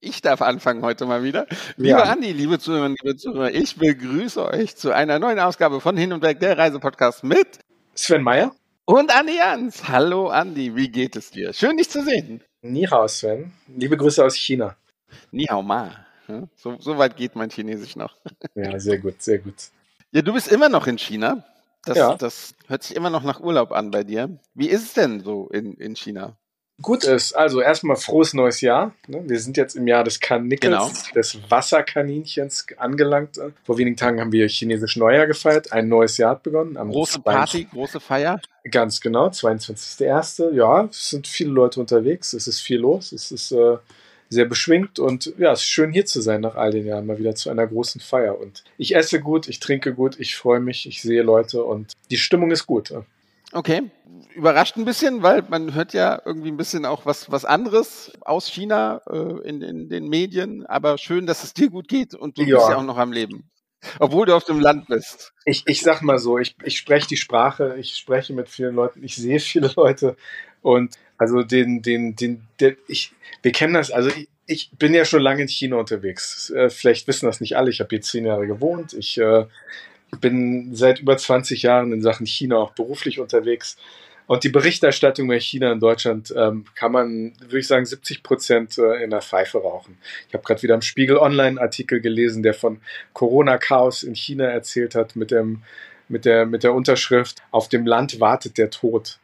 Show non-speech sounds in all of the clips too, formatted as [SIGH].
Ich darf anfangen heute mal wieder. Lieber ja. Andi, liebe Zuhörerinnen, liebe Zuhörer, ich begrüße euch zu einer neuen Ausgabe von Hin und Weg, der Reisepodcast mit Sven Meyer und Andi Jans. Hallo Andi, wie geht es dir? Schön, dich zu sehen. Ni hao, Sven. Liebe Grüße aus China. Ni hao ma. So, so weit geht mein Chinesisch noch. Ja, sehr gut, sehr gut. Ja, du bist immer noch in China. Das, ja. das hört sich immer noch nach Urlaub an bei dir. Wie ist es denn so in, in China? Gut ist. Also erstmal frohes neues Jahr. Ne? Wir sind jetzt im Jahr des Karnickels, genau. des Wasserkaninchens angelangt. Vor wenigen Tagen haben wir chinesisch Neujahr gefeiert. Ein neues Jahr hat begonnen. große Party, große Feier. Ganz genau, 22.01. Ja, es sind viele Leute unterwegs. Es ist viel los. Es ist äh, sehr beschwingt und ja, es ist schön hier zu sein nach all den Jahren, mal wieder zu einer großen Feier. Und ich esse gut, ich trinke gut, ich freue mich, ich sehe Leute und die Stimmung ist gut. Okay, überrascht ein bisschen, weil man hört ja irgendwie ein bisschen auch was, was anderes aus China äh, in, in den Medien, aber schön, dass es dir gut geht und du ja. bist ja auch noch am Leben. Obwohl du auf dem Land bist. Ich, ich sag mal so, ich, ich spreche die Sprache, ich spreche mit vielen Leuten, ich sehe viele Leute und also den, den, den, den ich, wir kennen das, also ich, ich bin ja schon lange in China unterwegs. Äh, vielleicht wissen das nicht alle, ich habe hier zehn Jahre gewohnt, ich äh, bin seit über 20 Jahren in Sachen China auch beruflich unterwegs. Und die Berichterstattung über China in Deutschland ähm, kann man, würde ich sagen, 70 Prozent äh, in der Pfeife rauchen. Ich habe gerade wieder im Spiegel Online-Artikel gelesen, der von Corona-Chaos in China erzählt hat, mit, dem, mit, der, mit der Unterschrift Auf dem Land wartet der Tod.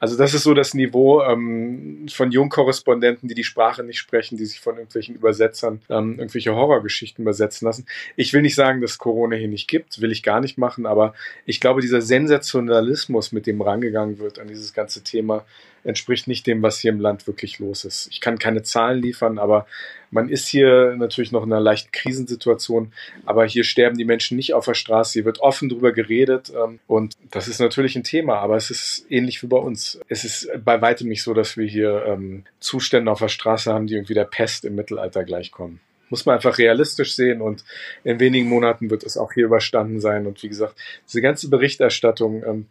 Also das ist so das Niveau ähm, von Jungkorrespondenten, die die Sprache nicht sprechen, die sich von irgendwelchen Übersetzern ähm, irgendwelche Horrorgeschichten übersetzen lassen. Ich will nicht sagen, dass Corona hier nicht gibt, will ich gar nicht machen, aber ich glaube, dieser Sensationalismus, mit dem rangegangen wird an dieses ganze Thema, entspricht nicht dem, was hier im Land wirklich los ist. Ich kann keine Zahlen liefern, aber man ist hier natürlich noch in einer leichten Krisensituation, aber hier sterben die Menschen nicht auf der Straße. Hier wird offen drüber geredet ähm, und das ist natürlich ein Thema, aber es ist ähnlich wie bei uns. Es ist bei weitem nicht so, dass wir hier ähm, Zustände auf der Straße haben, die irgendwie der Pest im Mittelalter gleichkommen muss man einfach realistisch sehen und in wenigen Monaten wird es auch hier überstanden sein. Und wie gesagt, diese ganze Berichterstattung, ähm,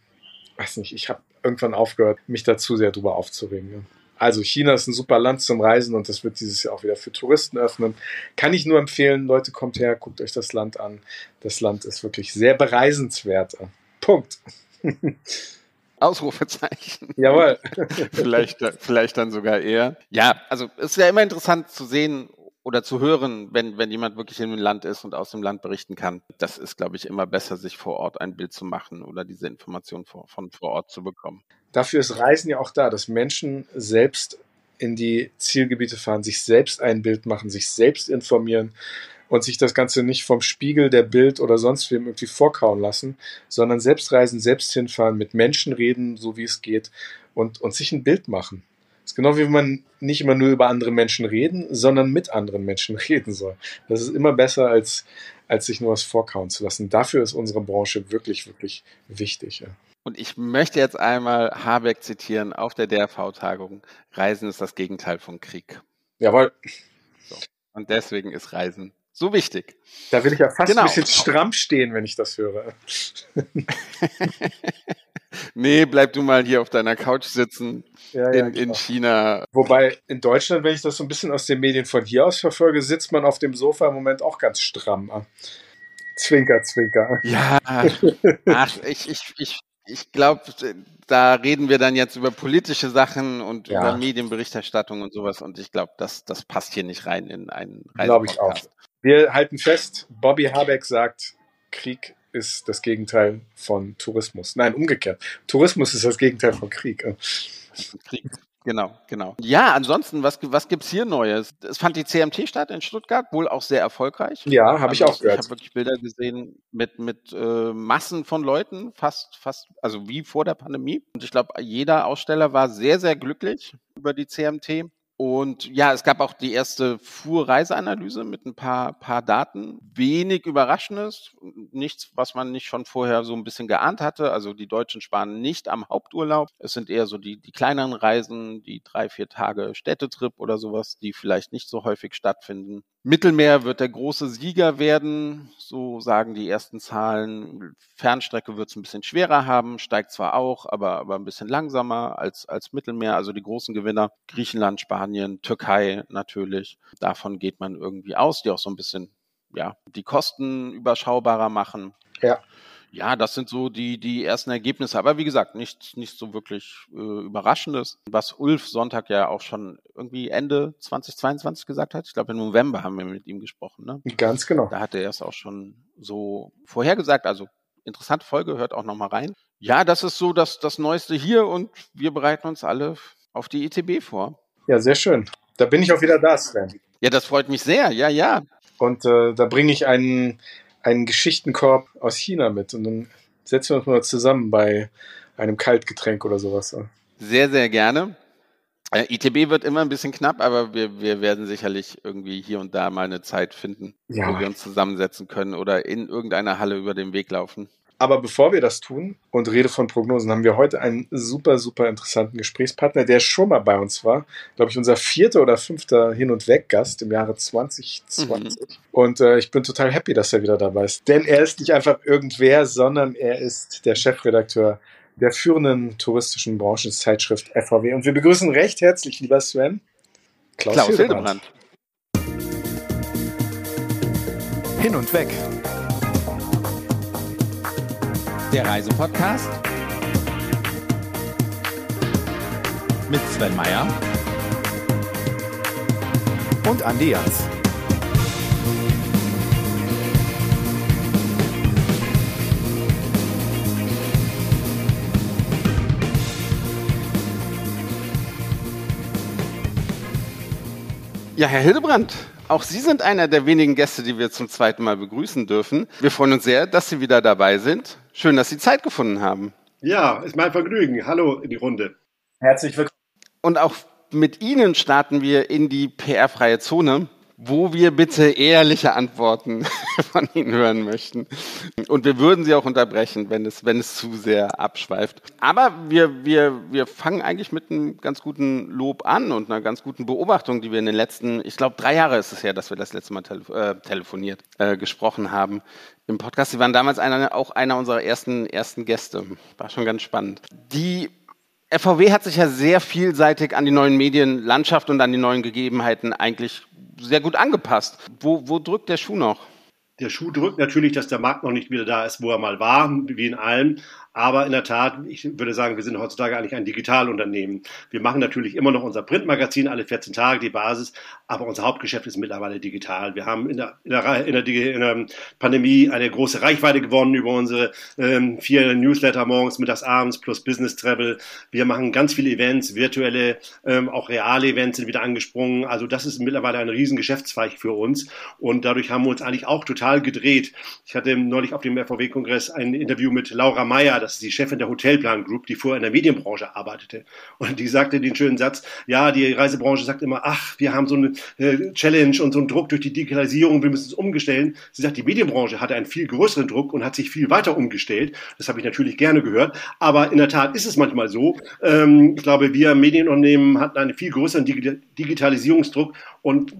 weiß nicht, ich habe irgendwann aufgehört, mich da zu sehr drüber aufzuregen. Also China ist ein super Land zum Reisen und das wird dieses Jahr auch wieder für Touristen öffnen. Kann ich nur empfehlen, Leute, kommt her, guckt euch das Land an. Das Land ist wirklich sehr bereisenswert. Punkt. [LAUGHS] Ausrufezeichen. [LAUGHS] Jawohl. [LAUGHS] vielleicht, vielleicht dann sogar eher. Ja, also es ist ja immer interessant zu sehen, oder zu hören, wenn, wenn jemand wirklich in dem Land ist und aus dem Land berichten kann. Das ist, glaube ich, immer besser, sich vor Ort ein Bild zu machen oder diese Information vor, von vor Ort zu bekommen. Dafür ist Reisen ja auch da, dass Menschen selbst in die Zielgebiete fahren, sich selbst ein Bild machen, sich selbst informieren und sich das Ganze nicht vom Spiegel der Bild oder sonst wem irgendwie vorkauen lassen, sondern selbst reisen, selbst hinfahren, mit Menschen reden, so wie es geht und, und sich ein Bild machen ist genau wie wenn man nicht immer nur über andere Menschen reden, sondern mit anderen Menschen [LAUGHS] reden soll. Das ist immer besser, als, als sich nur was vorkauen zu lassen. Dafür ist unsere Branche wirklich, wirklich wichtig. Ja. Und ich möchte jetzt einmal Habeck zitieren auf der DRV-Tagung. Reisen ist das Gegenteil von Krieg. Jawohl. So. Und deswegen ist Reisen so wichtig. Da will ich ja fast genau. ein bisschen stramm stehen, wenn ich das höre. [LAUGHS] nee, bleib du mal hier auf deiner Couch sitzen ja, in, ja, in China. Wobei in Deutschland, wenn ich das so ein bisschen aus den Medien von hier aus verfolge, sitzt man auf dem Sofa im Moment auch ganz stramm. Zwinker, zwinker. Ja, ach, ich, ich, ich, ich glaube, da reden wir dann jetzt über politische Sachen und ja. über Medienberichterstattung und sowas und ich glaube, das, das passt hier nicht rein in einen Glaube ich auch. Wir halten fest, Bobby Habeck sagt, Krieg ist das Gegenteil von Tourismus. Nein, umgekehrt. Tourismus ist das Gegenteil von Krieg. Krieg. Genau, genau. Ja, ansonsten, was, was gibt's hier Neues? Es fand die CMT statt in Stuttgart, wohl auch sehr erfolgreich. Ja, habe also, ich auch gehört. Ich habe wirklich Bilder gesehen mit, mit äh, Massen von Leuten, fast, fast, also wie vor der Pandemie. Und ich glaube, jeder Aussteller war sehr, sehr glücklich über die CMT. Und ja, es gab auch die erste Fuhrreiseanalyse mit ein paar, paar Daten. Wenig Überraschendes, nichts, was man nicht schon vorher so ein bisschen geahnt hatte. Also die Deutschen sparen nicht am Haupturlaub. Es sind eher so die, die kleineren Reisen, die drei, vier Tage Städtetrip oder sowas, die vielleicht nicht so häufig stattfinden. Mittelmeer wird der große Sieger werden, so sagen die ersten Zahlen. Fernstrecke wird es ein bisschen schwerer haben, steigt zwar auch, aber, aber ein bisschen langsamer als, als Mittelmeer. Also die großen Gewinner Griechenland, Spanien, Türkei natürlich. Davon geht man irgendwie aus, die auch so ein bisschen ja, die Kosten überschaubarer machen. Ja. Ja, das sind so die, die ersten Ergebnisse. Aber wie gesagt, nichts nicht so wirklich äh, Überraschendes. Was Ulf Sonntag ja auch schon irgendwie Ende 2022 gesagt hat. Ich glaube, im November haben wir mit ihm gesprochen. Ne? Ganz genau. Da hat er es auch schon so vorhergesagt. Also interessante Folge, hört auch nochmal rein. Ja, das ist so das, das Neueste hier und wir bereiten uns alle auf die ETB vor. Ja, sehr schön. Da bin ich auch wieder da, Sven. Ja, das freut mich sehr. Ja, ja. Und äh, da bringe ich einen einen Geschichtenkorb aus China mit und dann setzen wir uns mal zusammen bei einem Kaltgetränk oder sowas. Sehr, sehr gerne. Äh, ITB wird immer ein bisschen knapp, aber wir, wir werden sicherlich irgendwie hier und da mal eine Zeit finden, ja. wo wir uns zusammensetzen können oder in irgendeiner Halle über den Weg laufen. Aber bevor wir das tun und rede von Prognosen, haben wir heute einen super, super interessanten Gesprächspartner, der schon mal bei uns war. Glaube ich, unser vierter oder fünfter Hin- und Weg-Gast im Jahre 2020. Mhm. Und äh, ich bin total happy, dass er wieder dabei ist. Denn er ist nicht einfach irgendwer, sondern er ist der Chefredakteur der führenden touristischen Branchenzeitschrift FVW. Und wir begrüßen recht herzlich, lieber Sven, Klaus, Klaus Hildebrand. Hin und Weg der Reisepodcast mit Sven Meyer und Andi Jans. Ja, Herr Hildebrand, auch Sie sind einer der wenigen Gäste, die wir zum zweiten Mal begrüßen dürfen. Wir freuen uns sehr, dass Sie wieder dabei sind. Schön, dass Sie Zeit gefunden haben. Ja, ist mein Vergnügen. Hallo in die Runde. Herzlich willkommen. Und auch mit Ihnen starten wir in die PR-freie Zone wo wir bitte ehrliche Antworten [LAUGHS] von Ihnen hören möchten. Und wir würden Sie auch unterbrechen, wenn es, wenn es zu sehr abschweift. Aber wir, wir, wir fangen eigentlich mit einem ganz guten Lob an und einer ganz guten Beobachtung, die wir in den letzten, ich glaube, drei Jahre ist es her, dass wir das letzte Mal tele äh, telefoniert, äh, gesprochen haben im Podcast. Sie waren damals einer, auch einer unserer ersten, ersten Gäste. War schon ganz spannend. Die FVW hat sich ja sehr vielseitig an die neuen Medienlandschaft und an die neuen Gegebenheiten eigentlich sehr gut angepasst. Wo, wo drückt der Schuh noch? Der Schuh drückt natürlich, dass der Markt noch nicht wieder da ist, wo er mal war, wie in allem. Aber in der Tat, ich würde sagen, wir sind heutzutage eigentlich ein Digitalunternehmen. Wir machen natürlich immer noch unser Printmagazin alle 14 Tage, die Basis, aber unser Hauptgeschäft ist mittlerweile digital. Wir haben in der, in der, in der, in der Pandemie eine große Reichweite gewonnen über unsere ähm, vier Newsletter morgens, mittags, abends plus Business Travel. Wir machen ganz viele Events, virtuelle, ähm, auch reale Events sind wieder angesprungen. Also das ist mittlerweile ein riesen Geschäftszweig für uns und dadurch haben wir uns eigentlich auch total gedreht. Ich hatte neulich auf dem FVW-Kongress ein Interview mit Laura Meyer, das ist die Chefin der Hotelplan Group, die vorher in der Medienbranche arbeitete. Und die sagte den schönen Satz, ja, die Reisebranche sagt immer, ach, wir haben so eine äh, Challenge und so einen Druck durch die Digitalisierung, wir müssen es umstellen. Sie sagt, die Medienbranche hatte einen viel größeren Druck und hat sich viel weiter umgestellt. Das habe ich natürlich gerne gehört. Aber in der Tat ist es manchmal so. Ähm, ich glaube, wir Medienunternehmen hatten einen viel größeren Digitalisierungsdruck und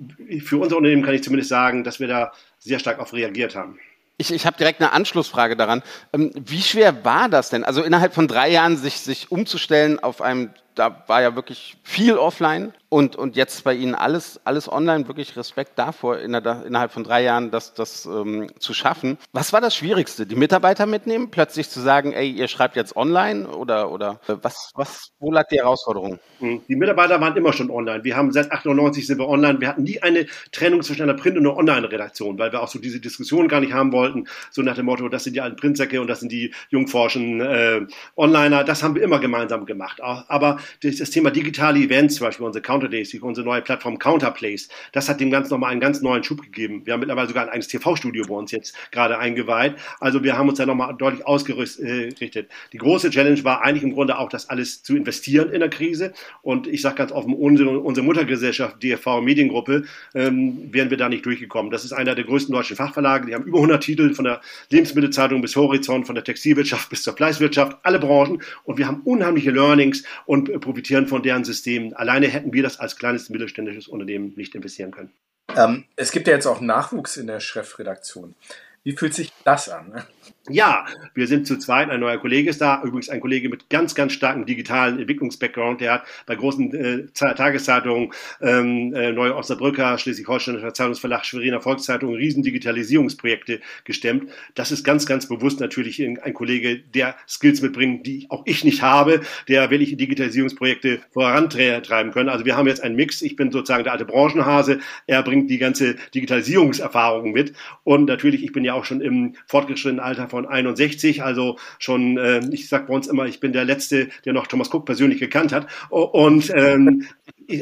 für unser Unternehmen kann ich zumindest sagen, dass wir da sehr stark auf reagiert haben. Ich, ich habe direkt eine Anschlussfrage daran. Ähm, wie schwer war das denn? Also innerhalb von drei Jahren sich, sich umzustellen auf einem da war ja wirklich viel offline und, und jetzt bei Ihnen alles, alles online. Wirklich Respekt davor, innerhalb von drei Jahren das, das ähm, zu schaffen. Was war das Schwierigste? Die Mitarbeiter mitnehmen? Plötzlich zu sagen, ey, ihr schreibt jetzt online? Oder, oder äh, was, was, wo lag die Herausforderung? Hm, die Mitarbeiter waren immer schon online. Wir haben seit 98 sind wir online. Wir hatten nie eine Trennung zwischen einer Print- und einer Online-Redaktion, weil wir auch so diese Diskussion gar nicht haben wollten. So nach dem Motto, das sind die alten Printsäcke und das sind die jungforschen äh, Onliner. Das haben wir immer gemeinsam gemacht. Aber das Thema digitale Events, zum Beispiel unsere Counter Days, unsere neue Plattform Counterplace, das hat dem Ganzen nochmal einen ganz neuen Schub gegeben. Wir haben mittlerweile sogar ein eigenes TV-Studio bei uns jetzt gerade eingeweiht. Also wir haben uns da nochmal deutlich ausgerichtet. Die große Challenge war eigentlich im Grunde auch, das alles zu investieren in der Krise. Und ich sage ganz offen, unsere, unsere Muttergesellschaft, DFV Mediengruppe, ähm, wären wir da nicht durchgekommen. Das ist einer der größten deutschen Fachverlage. Die haben über 100 Titel von der Lebensmittelzeitung bis Horizont, von der Textilwirtschaft bis zur Fleißwirtschaft, alle Branchen. Und wir haben unheimliche Learnings und profitieren von deren Systemen. Alleine hätten wir das als kleines mittelständisches Unternehmen nicht investieren können. Ähm, es gibt ja jetzt auch Nachwuchs in der Chefredaktion. Wie fühlt sich das an? Ja, wir sind zu zweit, ein neuer Kollege ist da, übrigens ein Kollege mit ganz, ganz starkem digitalen Entwicklungsbackground, der hat bei großen äh, Tageszeitungen, ähm, äh, Neue Osnabrücker, Schleswig-Holsteinischer Zeitungsverlag, Schweriner Volkszeitung, riesen Digitalisierungsprojekte gestemmt. Das ist ganz, ganz bewusst natürlich ein Kollege, der Skills mitbringt, die auch ich nicht habe, der wirklich Digitalisierungsprojekte vorantreiben können. Also wir haben jetzt einen Mix. Ich bin sozusagen der alte Branchenhase. Er bringt die ganze Digitalisierungserfahrung mit. Und natürlich, ich bin ja auch schon im fortgeschrittenen Alter von von 61, also schon, äh, ich sag bei uns immer, ich bin der Letzte, der noch Thomas Cook persönlich gekannt hat. Und ähm,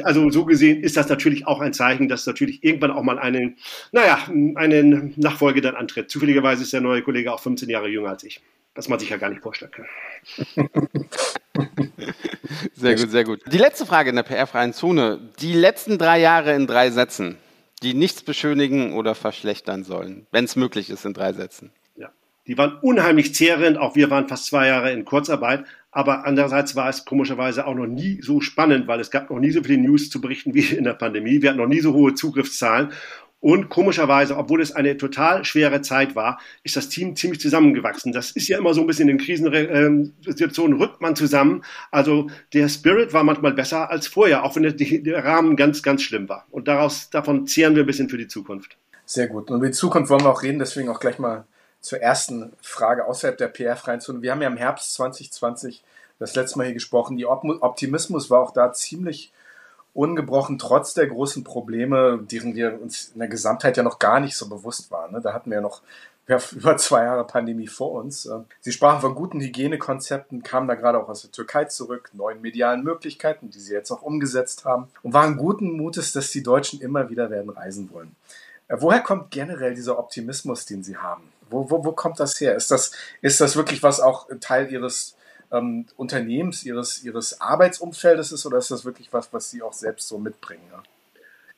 also so gesehen ist das natürlich auch ein Zeichen, dass natürlich irgendwann auch mal einen, naja, einen Nachfolge dann antritt. Zufälligerweise ist der neue Kollege auch 15 Jahre jünger als ich. Was man sich ja gar nicht vorstellen kann. [LAUGHS] Sehr gut, sehr gut. Die letzte Frage in der PR-freien Zone. Die letzten drei Jahre in drei Sätzen, die nichts beschönigen oder verschlechtern sollen, wenn es möglich ist in drei Sätzen. Die waren unheimlich zehrend, auch wir waren fast zwei Jahre in Kurzarbeit. Aber andererseits war es komischerweise auch noch nie so spannend, weil es gab noch nie so viele News zu berichten wie in der Pandemie. Wir hatten noch nie so hohe Zugriffszahlen. Und komischerweise, obwohl es eine total schwere Zeit war, ist das Team ziemlich zusammengewachsen. Das ist ja immer so ein bisschen in Krisensituationen rückt man zusammen. Also der Spirit war manchmal besser als vorher, auch wenn der, Rahmen ganz, ganz schlimm war. Und daraus, davon zehren wir ein bisschen für die Zukunft. Sehr gut. Und über die Zukunft wollen wir auch reden, deswegen auch gleich mal zur ersten Frage außerhalb der PR-freien Zone. Wir haben ja im Herbst 2020 das letzte Mal hier gesprochen. Die Optimismus war auch da ziemlich ungebrochen, trotz der großen Probleme, deren wir uns in der Gesamtheit ja noch gar nicht so bewusst waren. Ne? Da hatten wir ja noch [LAUGHS] über zwei Jahre Pandemie vor uns. Sie sprachen von guten Hygienekonzepten, kamen da gerade auch aus der Türkei zurück, neuen medialen Möglichkeiten, die sie jetzt auch umgesetzt haben und waren guten Mutes, dass die Deutschen immer wieder werden reisen wollen. Äh, woher kommt generell dieser Optimismus, den Sie haben? Wo, wo, wo kommt das her? Ist das, ist das wirklich was auch Teil Ihres ähm, Unternehmens, Ihres, Ihres Arbeitsumfeldes ist oder ist das wirklich was, was Sie auch selbst so mitbringen? Ja?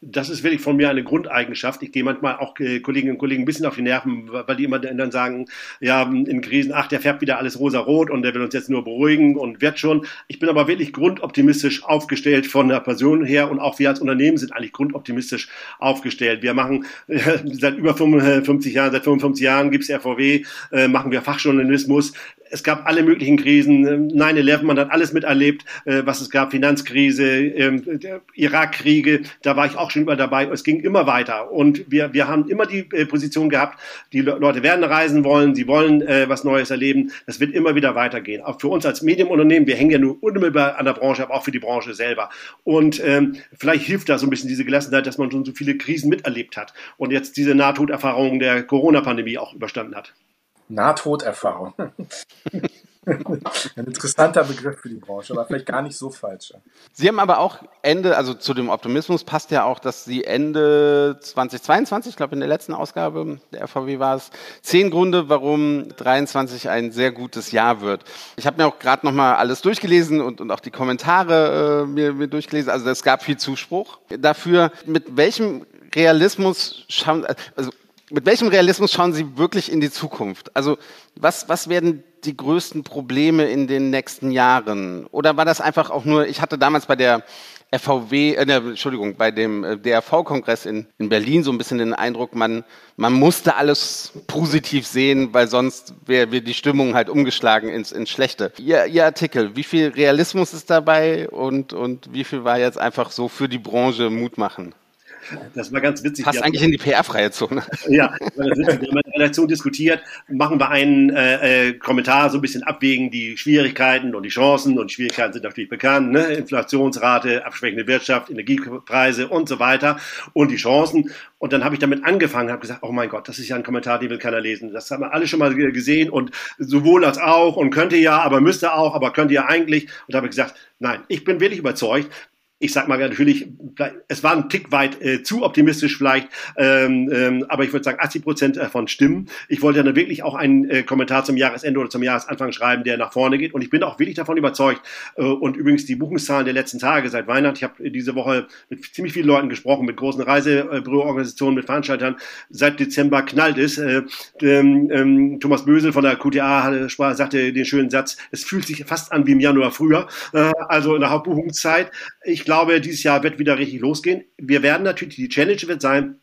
Das ist wirklich von mir eine Grundeigenschaft. Ich gehe manchmal auch äh, Kolleginnen und Kollegen ein bisschen auf die Nerven, weil die immer dann sagen, ja, in Krisen, ach, der färbt wieder alles rosa-rot und der will uns jetzt nur beruhigen und wird schon. Ich bin aber wirklich grundoptimistisch aufgestellt von der Person her und auch wir als Unternehmen sind eigentlich grundoptimistisch aufgestellt. Wir machen äh, seit über 55 Jahren, seit 55 Jahren gibt's RVW, äh, machen wir Fachjournalismus es gab alle möglichen Krisen, 9-11, man hat alles miterlebt, äh, was es gab, Finanzkrise, ähm, Irakkriege, da war ich auch schon überall dabei. Es ging immer weiter und wir, wir haben immer die äh, Position gehabt, die Leute werden reisen wollen, sie wollen äh, was Neues erleben, das wird immer wieder weitergehen. Auch für uns als Medienunternehmen, wir hängen ja nur unmittelbar an der Branche, aber auch für die Branche selber. Und ähm, vielleicht hilft da so ein bisschen diese Gelassenheit, dass man schon so viele Krisen miterlebt hat und jetzt diese Nahtoderfahrungen der Corona-Pandemie auch überstanden hat. Nahtoderfahrung. [LAUGHS] Ein interessanter Begriff für die Branche, aber vielleicht gar nicht so falsch. Sie haben aber auch Ende, also zu dem Optimismus passt ja auch, dass Sie Ende 2022, ich glaube in der letzten Ausgabe der FVW war es, zehn Gründe, warum 23 ein sehr gutes Jahr wird. Ich habe mir auch gerade nochmal alles durchgelesen und, und auch die Kommentare äh, mir, mir durchgelesen. Also es gab viel Zuspruch dafür. Mit welchem Realismus schauen, also mit welchem Realismus schauen Sie wirklich in die Zukunft? Also was, was werden die größten Probleme in den nächsten Jahren? Oder war das einfach auch nur, ich hatte damals bei der FVW, äh, ne, Entschuldigung, bei dem äh, DRV-Kongress in, in Berlin so ein bisschen den Eindruck, man, man musste alles positiv sehen, weil sonst wäre wär die Stimmung halt umgeschlagen ins, ins Schlechte. Ihr, Ihr Artikel, wie viel Realismus ist dabei und, und wie viel war jetzt einfach so für die Branche Mut machen? Das war ganz witzig. Passt eigentlich in die PR-freie Zone. [LAUGHS] Ja, das witzig. Wir haben in der Redaktion diskutiert, machen wir einen äh, äh, Kommentar so ein bisschen abwägen, die Schwierigkeiten und die Chancen. Und die Schwierigkeiten sind natürlich bekannt, ne? Inflationsrate, abschwächende Wirtschaft, Energiepreise und so weiter und die Chancen. Und dann habe ich damit angefangen, habe gesagt, oh mein Gott, das ist ja ein Kommentar, den will keiner lesen. Das haben wir alle schon mal gesehen und sowohl als auch und könnte ja, aber müsste auch, aber könnte ja eigentlich. Und habe ich gesagt, nein, ich bin wirklich überzeugt, ich sag mal natürlich, es war ein Tick weit äh, zu optimistisch vielleicht, ähm, ähm, aber ich würde sagen, 80 Prozent davon stimmen. Ich wollte dann wirklich auch einen äh, Kommentar zum Jahresende oder zum Jahresanfang schreiben, der nach vorne geht. Und ich bin auch wirklich davon überzeugt. Äh, und übrigens die Buchungszahlen der letzten Tage seit Weihnachten, ich habe diese Woche mit ziemlich vielen Leuten gesprochen, mit großen Reisebüroorganisationen, mit Veranstaltern. Seit Dezember knallt es. Äh, ähm, ähm, Thomas Bösel von der QTA sagte den schönen Satz, es fühlt sich fast an wie im Januar früher, äh, also in der Hauptbuchungszeit. Ich glaube, dieses Jahr wird wieder richtig losgehen. Wir werden natürlich, die Challenge wird sein,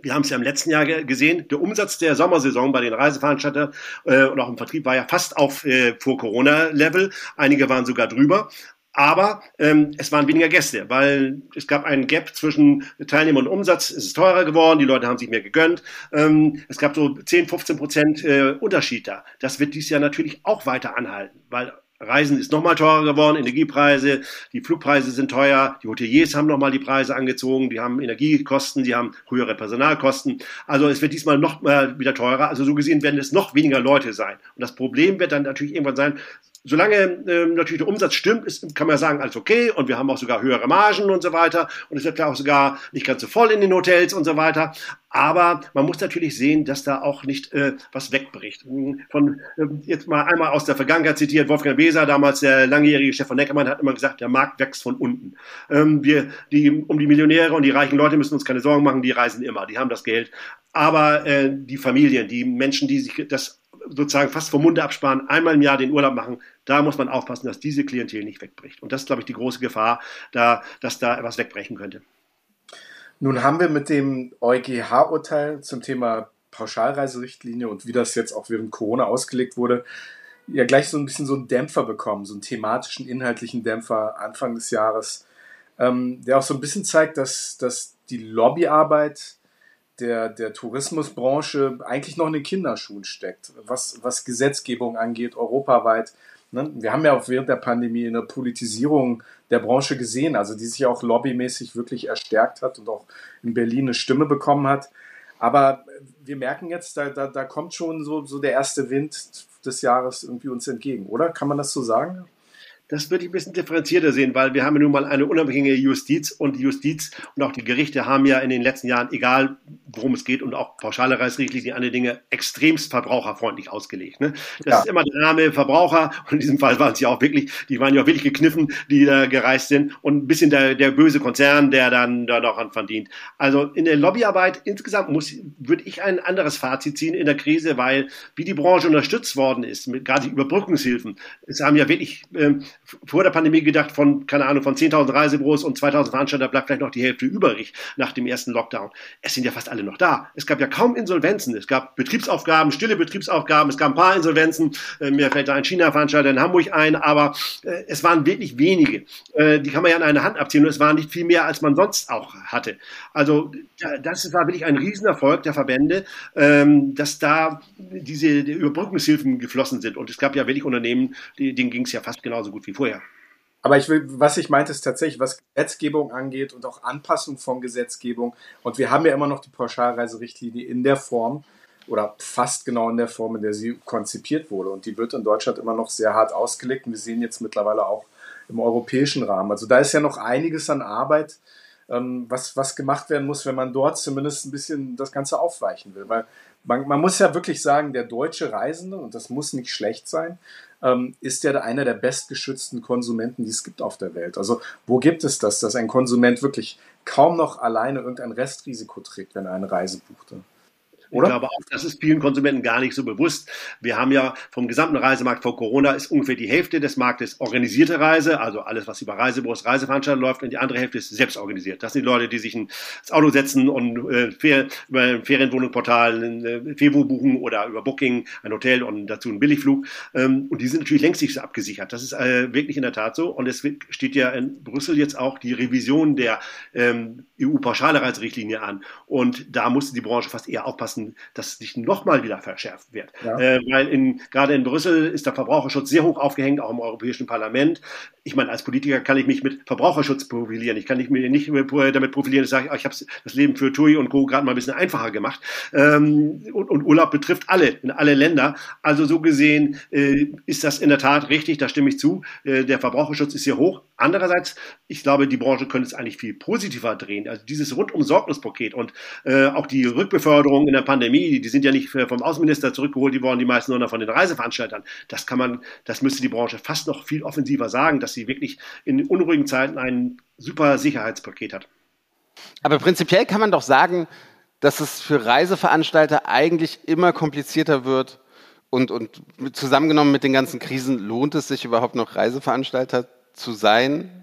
Wir haben es ja im letzten Jahr gesehen, der Umsatz der Sommersaison bei den Reiseveranstaltern äh, und auch im Vertrieb war ja fast auf äh, vor Corona-Level. Einige waren sogar drüber. Aber ähm, es waren weniger Gäste, weil es gab einen Gap zwischen Teilnehmer und Umsatz. Es ist teurer geworden, die Leute haben sich mehr gegönnt. Ähm, es gab so 10, 15 Prozent äh, Unterschied da. Das wird dieses Jahr natürlich auch weiter anhalten, weil Reisen ist nochmal teurer geworden, Energiepreise, die Flugpreise sind teuer, die Hoteliers haben nochmal die Preise angezogen, die haben Energiekosten, die haben höhere Personalkosten. Also es wird diesmal noch mal wieder teurer. Also so gesehen werden es noch weniger Leute sein. Und das Problem wird dann natürlich irgendwann sein, solange ähm, natürlich der Umsatz stimmt, ist, kann man sagen, alles okay und wir haben auch sogar höhere Margen und so weiter und es wird auch sogar nicht ganz so voll in den Hotels und so weiter. Aber man muss natürlich sehen, dass da auch nicht äh, was wegbricht. Von äh, jetzt mal einmal aus der Vergangenheit zitiert, Wolfgang Beser, damals der langjährige Chef von Neckermann, hat immer gesagt, der Markt wächst von unten. Ähm, wir, die, um die Millionäre und die reichen Leute müssen uns keine Sorgen machen, die reisen immer, die haben das Geld. Aber äh, die Familien, die Menschen, die sich das sozusagen fast vom Munde absparen, einmal im Jahr den Urlaub machen, da muss man aufpassen, dass diese Klientel nicht wegbricht. Und das ist, glaube ich, die große Gefahr, da, dass da etwas wegbrechen könnte. Nun haben wir mit dem EuGH-Urteil zum Thema Pauschalreiserichtlinie und wie das jetzt auch während Corona ausgelegt wurde, ja gleich so ein bisschen so einen Dämpfer bekommen, so einen thematischen, inhaltlichen Dämpfer Anfang des Jahres, ähm, der auch so ein bisschen zeigt, dass, dass die Lobbyarbeit der, der Tourismusbranche eigentlich noch in den Kinderschuhen steckt, was, was Gesetzgebung angeht, europaweit. Ne? Wir haben ja auch während der Pandemie eine Politisierung der Branche gesehen, also die sich auch lobbymäßig wirklich erstärkt hat und auch in Berlin eine Stimme bekommen hat. Aber wir merken jetzt, da, da, da kommt schon so, so der erste Wind des Jahres irgendwie uns entgegen, oder? Kann man das so sagen? Das würde ich ein bisschen differenzierter sehen, weil wir haben ja nun mal eine unabhängige Justiz und die Justiz und auch die Gerichte haben ja in den letzten Jahren, egal worum es geht und auch pauschale Reisrichtlinien, andere Dinge extremst verbraucherfreundlich ausgelegt. Ne? Das ja. ist immer der Name Verbraucher und in diesem Fall waren es ja auch wirklich, die waren ja auch wirklich gekniffen, die da gereist sind und ein bisschen der, der böse Konzern, der dann da noch an verdient. Also in der Lobbyarbeit insgesamt muss, würde ich ein anderes Fazit ziehen in der Krise, weil wie die Branche unterstützt worden ist, mit gerade die Überbrückungshilfen, es haben ja wirklich ähm, vor der Pandemie gedacht, von, keine Ahnung, von 10.000 Reisebüros und 2.000 Veranstalter bleibt vielleicht noch die Hälfte übrig nach dem ersten Lockdown. Es sind ja fast alle noch da. Es gab ja kaum Insolvenzen. Es gab Betriebsaufgaben, stille Betriebsaufgaben. Es gab ein paar Insolvenzen. Äh, mir fällt da ein China-Veranstalter in Hamburg ein, aber äh, es waren wirklich wenige. Äh, die kann man ja an einer Hand abziehen und es waren nicht viel mehr, als man sonst auch hatte. Also das war wirklich ein Riesenerfolg der Verbände, ähm, dass da diese Überbrückungshilfen geflossen sind. Und es gab ja wirklich Unternehmen, denen ging es ja fast genauso gut wie vorher. Aber ich will, was ich meinte, ist tatsächlich, was Gesetzgebung angeht und auch Anpassung von Gesetzgebung. Und wir haben ja immer noch die Pauschalreiserichtlinie in der Form oder fast genau in der Form, in der sie konzipiert wurde. Und die wird in Deutschland immer noch sehr hart ausgelegt. Und wir sehen jetzt mittlerweile auch im europäischen Rahmen. Also da ist ja noch einiges an Arbeit, ähm, was, was gemacht werden muss, wenn man dort zumindest ein bisschen das Ganze aufweichen will. Weil man, man muss ja wirklich sagen, der deutsche Reisende, und das muss nicht schlecht sein, ähm, ist ja einer der bestgeschützten Konsumenten, die es gibt auf der Welt. Also wo gibt es das, dass ein Konsument wirklich kaum noch alleine irgendein Restrisiko trägt, wenn er eine Reise buchte? Oder? Ich glaube auch, das ist vielen Konsumenten gar nicht so bewusst. Wir haben ja vom gesamten Reisemarkt vor Corona ist ungefähr die Hälfte des Marktes organisierte Reise, also alles, was über Reisebüros, Reiseveranstalter läuft, und die andere Hälfte ist selbst organisiert. Das sind die Leute, die sich ins Auto setzen und äh, über ein Ferienwohnungsportal ein äh, Fevo buchen oder über Booking ein Hotel und dazu einen Billigflug. Ähm, und die sind natürlich längst nicht so abgesichert. Das ist äh, wirklich in der Tat so. Und es steht ja in Brüssel jetzt auch die Revision der ähm, EU-pauschale Reiserichtlinie an. Und da musste die Branche fast eher aufpassen, dass es nicht nochmal wieder verschärft wird. Ja. Äh, weil in, gerade in Brüssel ist der Verbraucherschutz sehr hoch aufgehängt, auch im Europäischen Parlament. Ich meine, als Politiker kann ich mich mit Verbraucherschutz profilieren. Ich kann mich nicht damit profilieren, dass ich sage, ich habe das Leben für TUI und Co. gerade mal ein bisschen einfacher gemacht. Ähm, und, und, Urlaub betrifft alle, in alle Länder. Also so gesehen äh, ist das in der Tat richtig, da stimme ich zu. Äh, der Verbraucherschutz ist sehr hoch. Andererseits, ich glaube, die Branche könnte es eigentlich viel positiver drehen. Also dieses rundum Sorgnispaket und äh, auch die Rückbeförderung in der Pandemie, die sind ja nicht vom Außenminister zurückgeholt die worden, die meisten, sondern von den Reiseveranstaltern. Das kann man, das müsste die Branche fast noch viel offensiver sagen, dass sie wirklich in unruhigen Zeiten ein super Sicherheitspaket hat. Aber prinzipiell kann man doch sagen, dass es für Reiseveranstalter eigentlich immer komplizierter wird und, und zusammengenommen mit den ganzen Krisen lohnt es sich überhaupt noch Reiseveranstalter zu sein?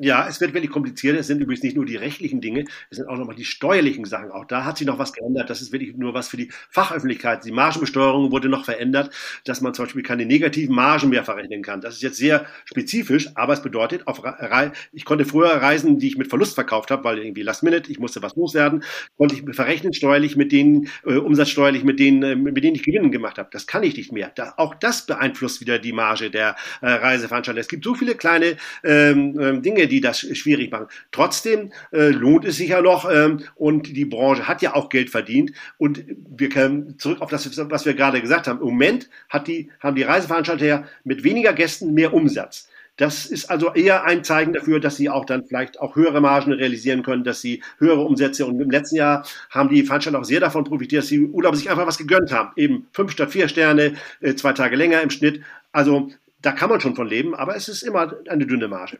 Ja, es wird wirklich komplizierter. Es sind übrigens nicht nur die rechtlichen Dinge, es sind auch nochmal die steuerlichen Sachen. Auch da hat sich noch was geändert. Das ist wirklich nur was für die Fachöffentlichkeit. Die Margenbesteuerung wurde noch verändert, dass man zum Beispiel keine negativen Margen mehr verrechnen kann. Das ist jetzt sehr spezifisch, aber es bedeutet, auf Re ich konnte früher Reisen, die ich mit Verlust verkauft habe, weil irgendwie Last Minute, ich musste was loswerden, konnte ich verrechnen steuerlich mit denen, äh, umsatzsteuerlich mit denen, äh, mit denen ich Gewinnen gemacht habe. Das kann ich nicht mehr. Da, auch das beeinflusst wieder die Marge der äh, Reiseveranstalter. Es gibt so viele kleine ähm, ähm Dinge, Dinge, die das schwierig machen. Trotzdem äh, lohnt es sich ja noch ähm, und die Branche hat ja auch Geld verdient und wir können zurück auf das, was wir gerade gesagt haben. Im Moment hat die, haben die Reiseveranstalter ja mit weniger Gästen mehr Umsatz. Das ist also eher ein Zeichen dafür, dass sie auch dann vielleicht auch höhere Margen realisieren können, dass sie höhere Umsätze und im letzten Jahr haben die Veranstalter auch sehr davon profitiert, dass die Urlauber sich einfach was gegönnt haben. Eben fünf statt vier Sterne, äh, zwei Tage länger im Schnitt. Also da kann man schon von leben, aber es ist immer eine dünne Marge.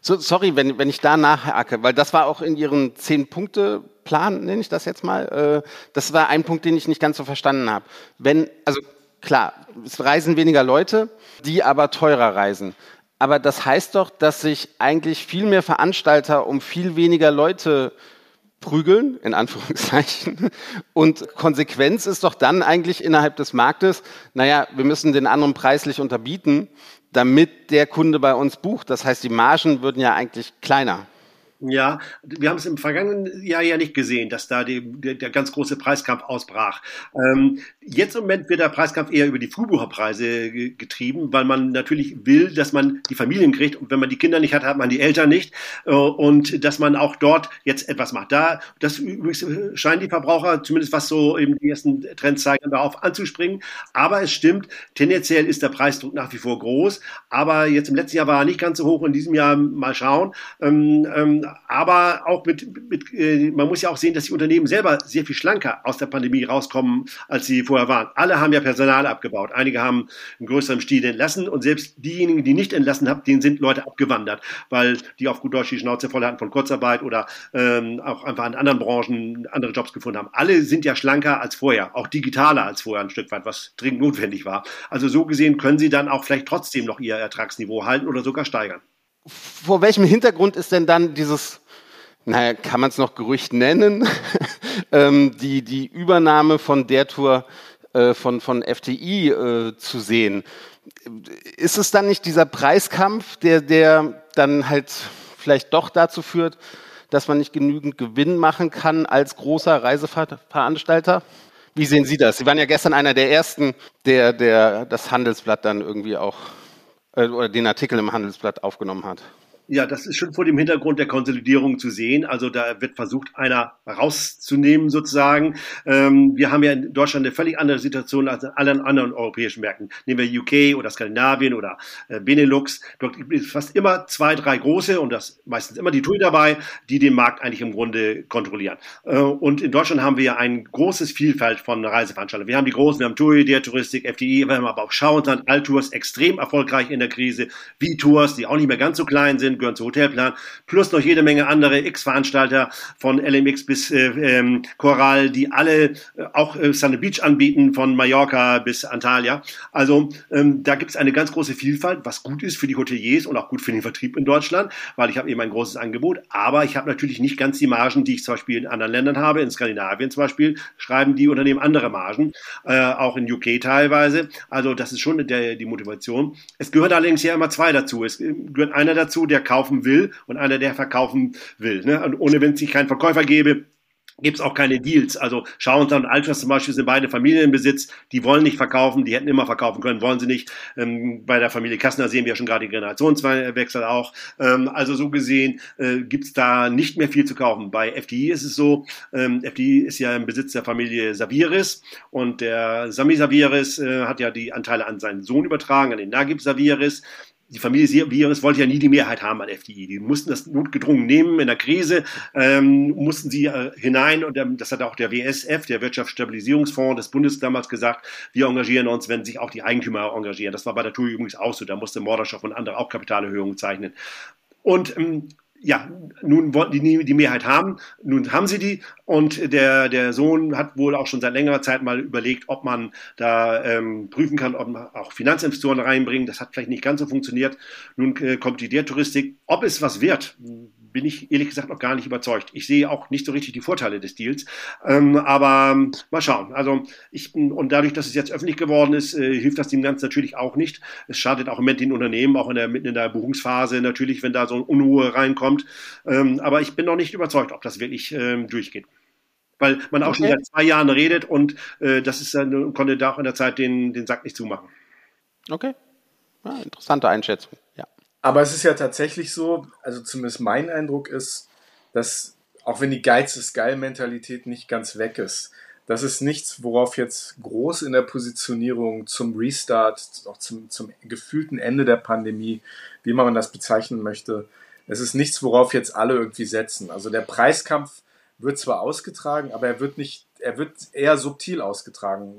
So, sorry, wenn, wenn ich da nachhake, weil das war auch in Ihren Zehn-Punkte-Plan, nenne ich das jetzt mal. Äh, das war ein Punkt, den ich nicht ganz so verstanden habe. Wenn, also klar, es reisen weniger Leute, die aber teurer reisen. Aber das heißt doch, dass sich eigentlich viel mehr Veranstalter um viel weniger Leute prügeln, in Anführungszeichen. Und Konsequenz ist doch dann eigentlich innerhalb des Marktes, naja, wir müssen den anderen preislich unterbieten damit der Kunde bei uns bucht. Das heißt, die Margen würden ja eigentlich kleiner. Ja, wir haben es im vergangenen Jahr ja nicht gesehen, dass da die, der, der ganz große Preiskampf ausbrach. Ähm, jetzt im Moment wird der Preiskampf eher über die Frühbucherpreise getrieben, weil man natürlich will, dass man die Familien kriegt und wenn man die Kinder nicht hat, hat man die Eltern nicht äh, und dass man auch dort jetzt etwas macht. Da, das übrigens scheinen die Verbraucher, zumindest was so eben die ersten Trends zeigen, darauf anzuspringen. Aber es stimmt, tendenziell ist der Preisdruck nach wie vor groß, aber jetzt im letzten Jahr war er nicht ganz so hoch, in diesem Jahr mal schauen. Ähm, ähm, aber auch mit, mit äh, man muss ja auch sehen, dass die Unternehmen selber sehr viel schlanker aus der Pandemie rauskommen, als sie vorher waren. Alle haben ja Personal abgebaut. Einige haben in größerem Stil entlassen und selbst diejenigen, die nicht entlassen haben, denen sind Leute abgewandert, weil die auf gut Deutsch die Schnauze voll hatten von Kurzarbeit oder ähm, auch einfach in anderen Branchen andere Jobs gefunden haben. Alle sind ja schlanker als vorher, auch digitaler als vorher ein Stück weit, was dringend notwendig war. Also so gesehen können sie dann auch vielleicht trotzdem noch ihr Ertragsniveau halten oder sogar steigern vor welchem Hintergrund ist denn dann dieses, naja, kann man es noch Gerücht nennen, [LAUGHS] ähm, die, die Übernahme von der Tour äh, von, von FTI äh, zu sehen? Ist es dann nicht dieser Preiskampf, der, der dann halt vielleicht doch dazu führt, dass man nicht genügend Gewinn machen kann als großer Reiseveranstalter? Wie sehen Sie das? Sie waren ja gestern einer der ersten, der, der das Handelsblatt dann irgendwie auch äh, oder den Artikel im Handelsblatt aufgenommen hat. Ja, das ist schon vor dem Hintergrund der Konsolidierung zu sehen. Also da wird versucht, einer rauszunehmen sozusagen. Ähm, wir haben ja in Deutschland eine völlig andere Situation als in allen anderen europäischen Märkten. Nehmen wir UK oder Skandinavien oder äh, Benelux. Dort gibt es fast immer zwei, drei große und das meistens immer die TUI dabei, die den Markt eigentlich im Grunde kontrollieren. Äh, und in Deutschland haben wir ja ein großes Vielfalt von Reiseveranstaltern. Wir haben die großen, wir haben TUI, der Touristik, FDI, wir haben aber auch Schauensland, Altours, extrem erfolgreich in der Krise, V-Tours, die auch nicht mehr ganz so klein sind gehören zu Hotelplan, plus noch jede Menge andere X-Veranstalter von LMX bis äh, ähm, Coral, die alle äh, auch äh, Sunny Beach anbieten, von Mallorca bis Antalya. Also ähm, da gibt es eine ganz große Vielfalt, was gut ist für die Hoteliers und auch gut für den Vertrieb in Deutschland, weil ich habe eben ein großes Angebot, aber ich habe natürlich nicht ganz die Margen, die ich zum Beispiel in anderen Ländern habe. In Skandinavien zum Beispiel schreiben die Unternehmen andere Margen, äh, auch in UK teilweise. Also das ist schon der, die Motivation. Es gehört allerdings ja immer zwei dazu. Es gehört einer dazu, der kaufen will und einer, der verkaufen will. Ne? Und ohne wenn es sich keinen Verkäufer gäbe, gibt es auch keine Deals. Also Schauens und Altras zum Beispiel sind beide Familienbesitz, die wollen nicht verkaufen, die hätten immer verkaufen können, wollen sie nicht. Ähm, bei der Familie Kassner sehen wir schon gerade die Generationswechsel auch. Ähm, also so gesehen äh, gibt es da nicht mehr viel zu kaufen. Bei FDI ist es so, ähm, FDI ist ja im Besitz der Familie Saviris und der Sami Saviris äh, hat ja die Anteile an seinen Sohn übertragen, an den Nagib Saviris die Familie Virus wollte ja nie die Mehrheit haben an FDI. Die mussten das notgedrungen nehmen in der Krise, ähm, mussten sie äh, hinein und ähm, das hat auch der WSF, der Wirtschaftsstabilisierungsfonds des Bundes damals gesagt, wir engagieren uns, wenn sich auch die Eigentümer engagieren. Das war bei der TUI übrigens auch so, da musste Morderschaft und andere auch Kapitalerhöhungen zeichnen. Und ähm, ja, nun wollten die die Mehrheit haben, nun haben sie die und der, der Sohn hat wohl auch schon seit längerer Zeit mal überlegt, ob man da ähm, prüfen kann, ob man auch Finanzinvestoren reinbringen. Das hat vielleicht nicht ganz so funktioniert. Nun äh, kommt die der Touristik. Ob es was wird, bin ich ehrlich gesagt noch gar nicht überzeugt. Ich sehe auch nicht so richtig die Vorteile des Deals. Ähm, aber ähm, mal schauen. Also ich und dadurch, dass es jetzt öffentlich geworden ist, äh, hilft das dem Ganzen natürlich auch nicht. Es schadet auch im Moment den Unternehmen, auch in der, mitten in der Buchungsphase natürlich, wenn da so eine Unruhe reinkommt. Ähm, aber ich bin noch nicht überzeugt, ob das wirklich ähm, durchgeht. Weil man auch okay. schon seit zwei Jahren redet und äh, das ist dann, konnte da auch in der Zeit den, den Sack nicht zumachen. Okay. Ja, interessante Einschätzung. Aber es ist ja tatsächlich so, also zumindest mein Eindruck ist, dass auch wenn die Geiz ist geil Mentalität nicht ganz weg ist, das ist nichts, worauf jetzt groß in der Positionierung zum Restart, auch zum, zum gefühlten Ende der Pandemie, wie man das bezeichnen möchte, es ist nichts, worauf jetzt alle irgendwie setzen. Also der Preiskampf wird zwar ausgetragen, aber er wird nicht, er wird eher subtil ausgetragen.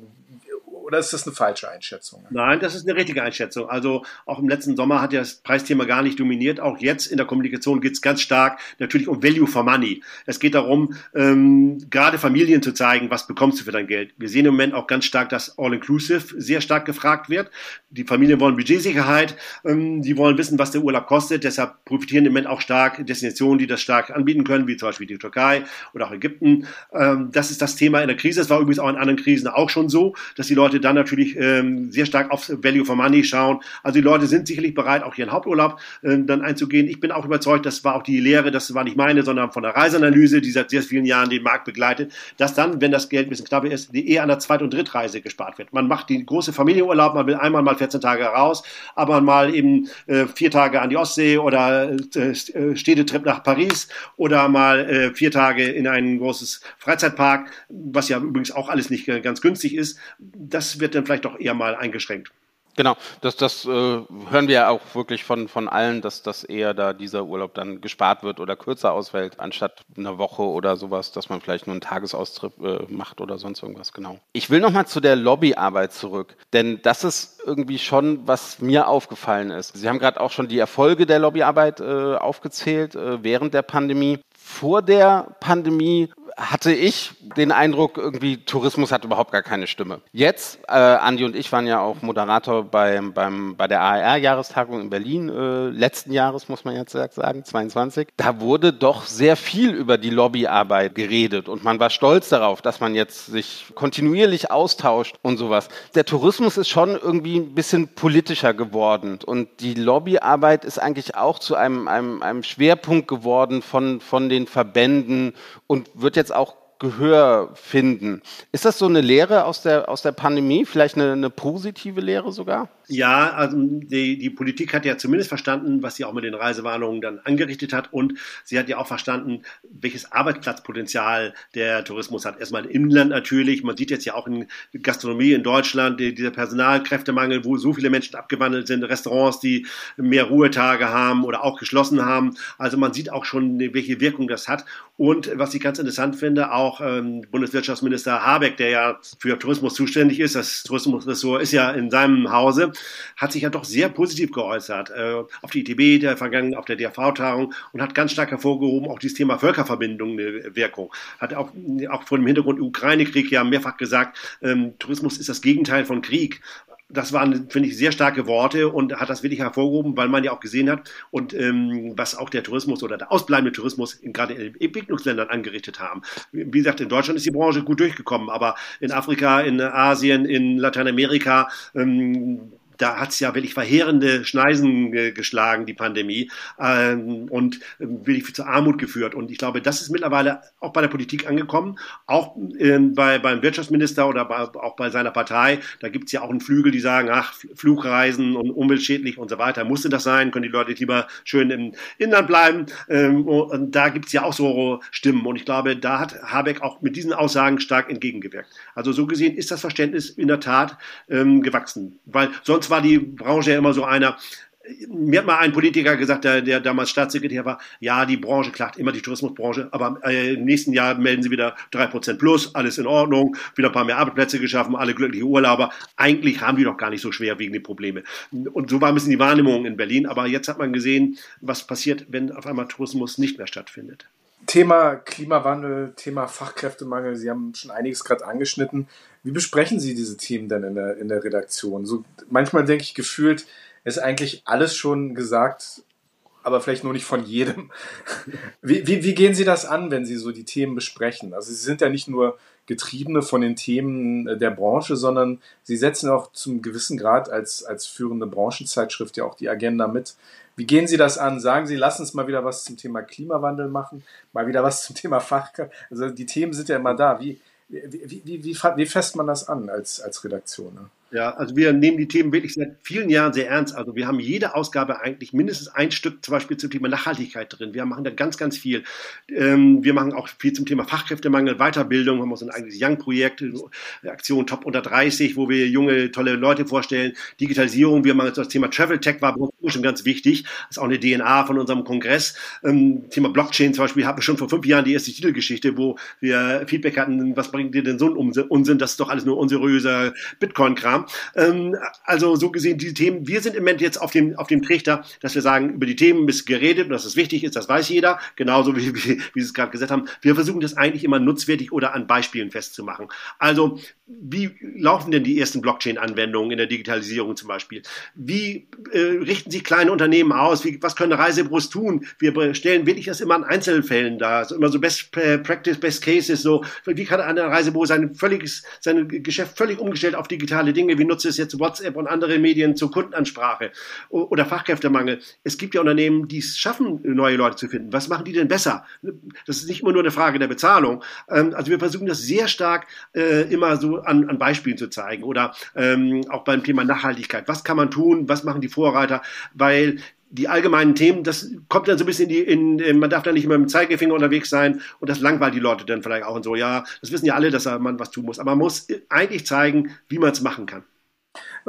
Oder ist das eine falsche Einschätzung? Nein, das ist eine richtige Einschätzung. Also auch im letzten Sommer hat ja das Preisthema gar nicht dominiert. Auch jetzt in der Kommunikation geht es ganz stark natürlich um Value for Money. Es geht darum, ähm, gerade Familien zu zeigen, was bekommst du für dein Geld. Wir sehen im Moment auch ganz stark, dass All-Inclusive sehr stark gefragt wird. Die Familien wollen Budgetsicherheit, ähm, die wollen wissen, was der Urlaub kostet. Deshalb profitieren im Moment auch stark Destinationen, die das stark anbieten können, wie zum Beispiel die Türkei oder auch Ägypten. Ähm, das ist das Thema in der Krise. Das war übrigens auch in anderen Krisen auch schon so, dass die Leute dann natürlich ähm, sehr stark auf Value for Money schauen. Also die Leute sind sicherlich bereit, auch ihren Haupturlaub äh, dann einzugehen. Ich bin auch überzeugt, das war auch die Lehre, das war nicht meine, sondern von der Reiseanalyse, die seit sehr vielen Jahren den Markt begleitet, dass dann, wenn das Geld ein bisschen knapper ist, die eher an der Zweit- und Drittreise gespart wird. Man macht die große Familienurlaub, man will einmal mal 14 Tage raus, aber mal eben äh, vier Tage an die Ostsee oder äh, äh, Städtetrip nach Paris oder mal äh, vier Tage in ein großes Freizeitpark, was ja übrigens auch alles nicht äh, ganz günstig ist. Das wird dann vielleicht doch eher mal eingeschränkt. Genau, das, das äh, hören wir ja auch wirklich von, von allen, dass das eher da dieser Urlaub dann gespart wird oder kürzer ausfällt, anstatt eine Woche oder sowas, dass man vielleicht nur einen Tagesaustrip äh, macht oder sonst irgendwas, genau. Ich will nochmal zu der Lobbyarbeit zurück, denn das ist irgendwie schon, was mir aufgefallen ist. Sie haben gerade auch schon die Erfolge der Lobbyarbeit äh, aufgezählt äh, während der Pandemie. Vor der Pandemie hatte ich den Eindruck, irgendwie Tourismus hat überhaupt gar keine Stimme. Jetzt, äh, Andi und ich waren ja auch Moderator beim, beim, bei der AR-Jahrestagung in Berlin äh, letzten Jahres, muss man jetzt sagen, 22. Da wurde doch sehr viel über die Lobbyarbeit geredet und man war stolz darauf, dass man jetzt sich kontinuierlich austauscht und sowas. Der Tourismus ist schon irgendwie ein bisschen politischer geworden und die Lobbyarbeit ist eigentlich auch zu einem, einem, einem Schwerpunkt geworden von, von den Verbänden und wird jetzt auch Gehör finden. Ist das so eine Lehre aus der, aus der Pandemie? Vielleicht eine, eine positive Lehre sogar? Ja, also die, die Politik hat ja zumindest verstanden, was sie auch mit den Reisewarnungen dann angerichtet hat. Und sie hat ja auch verstanden, welches Arbeitsplatzpotenzial der Tourismus hat. Erstmal im Inland natürlich. Man sieht jetzt ja auch in Gastronomie in Deutschland dieser Personalkräftemangel, wo so viele Menschen abgewandelt sind, Restaurants, die mehr Ruhetage haben oder auch geschlossen haben. Also man sieht auch schon, welche Wirkung das hat. Und was ich ganz interessant finde, auch ähm, Bundeswirtschaftsminister Habeck, der ja für Tourismus zuständig ist, das Tourismusressort ist ja in seinem Hause, hat sich ja doch sehr positiv geäußert äh, auf die ITB der vergangenen, auf der DRV-Tagung und hat ganz stark hervorgehoben, auch dieses Thema Völkerverbindung eine Wirkung. Hat auch, auch vor dem Hintergrund Ukraine-Krieg ja mehrfach gesagt, ähm, Tourismus ist das Gegenteil von Krieg das waren, finde ich, sehr starke Worte und hat das wirklich hervorgehoben, weil man ja auch gesehen hat und ähm, was auch der Tourismus oder der ausbleibende Tourismus in, gerade in Entwicklungsländern angerichtet haben. Wie gesagt, in Deutschland ist die Branche gut durchgekommen, aber in Afrika, in Asien, in Lateinamerika, ähm, da hat es ja wirklich verheerende Schneisen geschlagen, die Pandemie, ähm, und äh, wirklich zur Armut geführt. Und ich glaube, das ist mittlerweile auch bei der Politik angekommen, auch ähm, bei, beim Wirtschaftsminister oder bei, auch bei seiner Partei. Da gibt es ja auch einen Flügel, die sagen, ach, Flugreisen und umweltschädlich und so weiter. Musste das sein? Können die Leute lieber schön im Inland bleiben? Ähm, und da gibt es ja auch so Stimmen. Und ich glaube, da hat Habeck auch mit diesen Aussagen stark entgegengewirkt. Also so gesehen ist das Verständnis in der Tat ähm, gewachsen. Weil sonst war die Branche ja immer so einer, mir hat mal ein Politiker gesagt, der, der damals Staatssekretär war, ja, die Branche klagt immer, die Tourismusbranche, aber äh, im nächsten Jahr melden sie wieder drei Prozent plus, alles in Ordnung, wieder ein paar mehr Arbeitsplätze geschaffen, alle glückliche Urlauber. Eigentlich haben die doch gar nicht so schwer wegen den Probleme. Und so war ein bisschen die Wahrnehmung in Berlin. Aber jetzt hat man gesehen, was passiert, wenn auf einmal Tourismus nicht mehr stattfindet. Thema Klimawandel, Thema Fachkräftemangel, Sie haben schon einiges gerade angeschnitten. Wie besprechen Sie diese Themen denn in der, in der Redaktion? So, manchmal denke ich gefühlt, ist eigentlich alles schon gesagt, aber vielleicht nur nicht von jedem. [LAUGHS] Wie, wie, wie gehen Sie das an, wenn Sie so die Themen besprechen? Also Sie sind ja nicht nur Getriebene von den Themen der Branche, sondern Sie setzen auch zum gewissen Grad als, als führende Branchenzeitschrift ja auch die Agenda mit. Wie gehen Sie das an? Sagen Sie, lass uns mal wieder was zum Thema Klimawandel machen, mal wieder was [LAUGHS] zum Thema Fachkraft. Also die Themen sind ja immer da. Wie, wie, wie, wie, wie fässt man das an als, als Redaktion? Ne? Ja, also wir nehmen die Themen wirklich seit vielen Jahren sehr ernst. Also wir haben jede Ausgabe eigentlich mindestens ein Stück zum Beispiel zum Thema Nachhaltigkeit drin. Wir machen da ganz, ganz viel. Ähm, wir machen auch viel zum Thema Fachkräftemangel, Weiterbildung. Wir haben so ein eigenes Young-Projekt, Aktion Top unter 30, wo wir junge, tolle Leute vorstellen. Digitalisierung, wir machen jetzt das Thema Travel Tech war schon ganz wichtig. Das ist auch eine DNA von unserem Kongress. Ähm, Thema Blockchain zum Beispiel hatten wir schon vor fünf Jahren die erste Titelgeschichte, wo wir Feedback hatten, was bringt dir denn so ein Unsinn? Das ist doch alles nur unseriöser Bitcoin-Kram. Ähm, also so gesehen, diese Themen, wir sind im Moment jetzt auf dem, auf dem Trichter, dass wir sagen, über die Themen ist geredet und dass es wichtig ist, das weiß jeder, genauso wie, wie, wie Sie es gerade gesagt haben. Wir versuchen das eigentlich immer nutzwertig oder an Beispielen festzumachen. Also wie laufen denn die ersten Blockchain-Anwendungen in der Digitalisierung zum Beispiel? Wie äh, richten sich kleine Unternehmen aus? Wie, was können Reisebüros tun? Wir stellen wirklich das immer an Einzelfällen dar. Also immer so Best Practice, Best Cases, so wie kann ein Reisebüro sein völliges, sein Geschäft völlig umgestellt auf digitale Dinge? Wie nutzt es jetzt WhatsApp und andere Medien zur Kundenansprache oder Fachkräftemangel? Es gibt ja Unternehmen, die es schaffen, neue Leute zu finden. Was machen die denn besser? Das ist nicht immer nur eine Frage der Bezahlung. Ähm, also wir versuchen das sehr stark äh, immer so an, an Beispielen zu zeigen oder ähm, auch beim Thema Nachhaltigkeit. Was kann man tun? Was machen die Vorreiter? Weil die allgemeinen Themen, das kommt dann so ein bisschen in die, in, man darf da nicht immer mit dem Zeigefinger unterwegs sein und das langweilt die Leute dann vielleicht auch und so. Ja, das wissen ja alle, dass man was tun muss, aber man muss eigentlich zeigen, wie man es machen kann.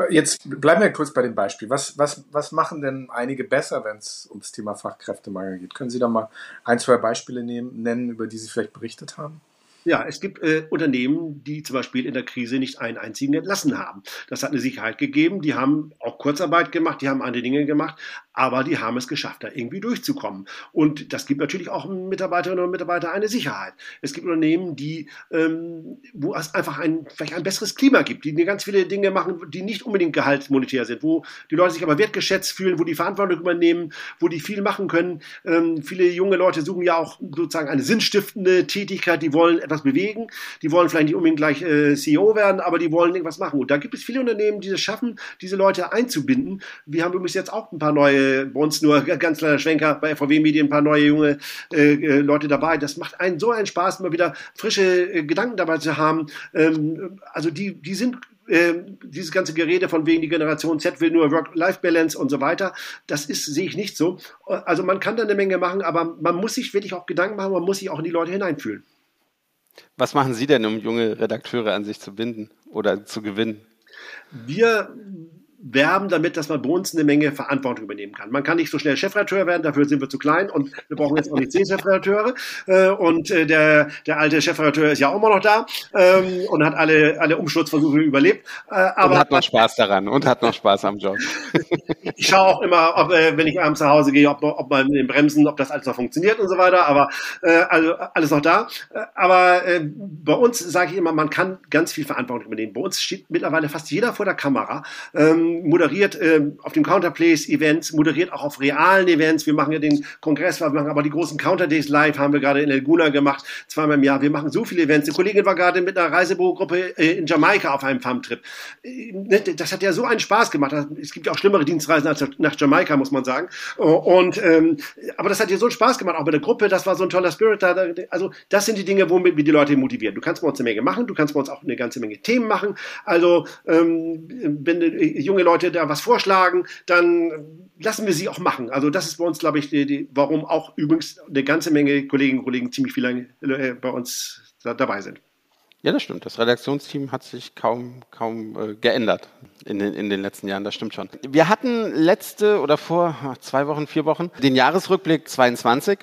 Jetzt bleiben wir kurz bei dem Beispiel. Was, was, was machen denn einige besser, wenn es ums Thema Fachkräftemangel geht? Können Sie da mal ein, zwei Beispiele nehmen, nennen, über die Sie vielleicht berichtet haben? Ja, es gibt äh, Unternehmen, die zum Beispiel in der Krise nicht einen einzigen entlassen haben. Das hat eine Sicherheit gegeben. Die haben auch Kurzarbeit gemacht, die haben andere Dinge gemacht, aber die haben es geschafft, da irgendwie durchzukommen. Und das gibt natürlich auch Mitarbeiterinnen und Mitarbeitern eine Sicherheit. Es gibt Unternehmen, die, ähm, wo es einfach ein, vielleicht ein besseres Klima gibt, die ganz viele Dinge machen, die nicht unbedingt gehaltsmonetär sind, wo die Leute sich aber wertgeschätzt fühlen, wo die Verantwortung übernehmen, wo die viel machen können. Ähm, viele junge Leute suchen ja auch sozusagen eine sinnstiftende Tätigkeit, die wollen etwas bewegen. Die wollen vielleicht nicht unbedingt gleich äh, CEO werden, aber die wollen irgendwas machen. Und da gibt es viele Unternehmen, die es schaffen, diese Leute einzubinden. Wir haben übrigens jetzt auch ein paar neue, bei uns nur [LAUGHS] ganz kleiner Schwenker, bei VW Medien ein paar neue junge äh, äh, Leute dabei. Das macht einen so einen Spaß, immer wieder frische äh, Gedanken dabei zu haben. Ähm, also die, die sind äh, dieses ganze Gerede von wegen die Generation Z will nur Work-Life-Balance und so weiter, das ist, sehe ich nicht so. Also man kann da eine Menge machen, aber man muss sich wirklich auch Gedanken machen, man muss sich auch in die Leute hineinfühlen. Was machen Sie denn, um junge Redakteure an sich zu binden oder zu gewinnen? Wir werben damit, dass man bei uns eine Menge Verantwortung übernehmen kann. Man kann nicht so schnell Chefredakteur werden, dafür sind wir zu klein und wir brauchen jetzt auch nicht zehn Chefredakteure. Äh, und äh, der, der alte Chefredakteur ist ja auch immer noch da ähm, und hat alle, alle Umsturzversuche überlebt. Äh, aber und hat noch Spaß daran und hat noch Spaß am Job. [LAUGHS] ich schaue auch immer, ob, wenn ich abends nach Hause gehe, ob, ob man in den Bremsen, ob das alles noch funktioniert und so weiter. Aber also alles noch da. Aber bei uns sage ich immer, man kann ganz viel Verantwortung übernehmen. Bei uns steht mittlerweile fast jeder vor der Kamera. Ähm, moderiert äh, auf dem Counterplays-Events, moderiert auch auf realen Events. Wir machen ja den Kongress, wir machen aber die großen Counterdays live, haben wir gerade in Laguna gemacht, zweimal im Jahr. Wir machen so viele Events. Eine Kollegin war gerade mit einer Reisebürogruppe äh, in Jamaika auf einem Farmtrip. Äh, ne, das hat ja so einen Spaß gemacht. Es gibt ja auch schlimmere Dienstreisen als nach Jamaika, muss man sagen. Und ähm, aber das hat ja so einen Spaß gemacht, auch mit der Gruppe. Das war so ein toller Spirit. Da, also das sind die Dinge, womit wir die Leute motivieren. Du kannst bei uns eine Menge machen, du kannst bei uns auch eine ganze Menge Themen machen. Also ähm, wenn äh, junge junge Leute da was vorschlagen, dann lassen wir sie auch machen. Also das ist bei uns, glaube ich, die, die, warum auch übrigens eine ganze Menge Kolleginnen und Kollegen ziemlich viel äh, bei uns da, dabei sind. Ja, das stimmt. Das Redaktionsteam hat sich kaum, kaum äh, geändert in den, in den letzten Jahren. Das stimmt schon. Wir hatten letzte oder vor zwei Wochen, vier Wochen den Jahresrückblick 22.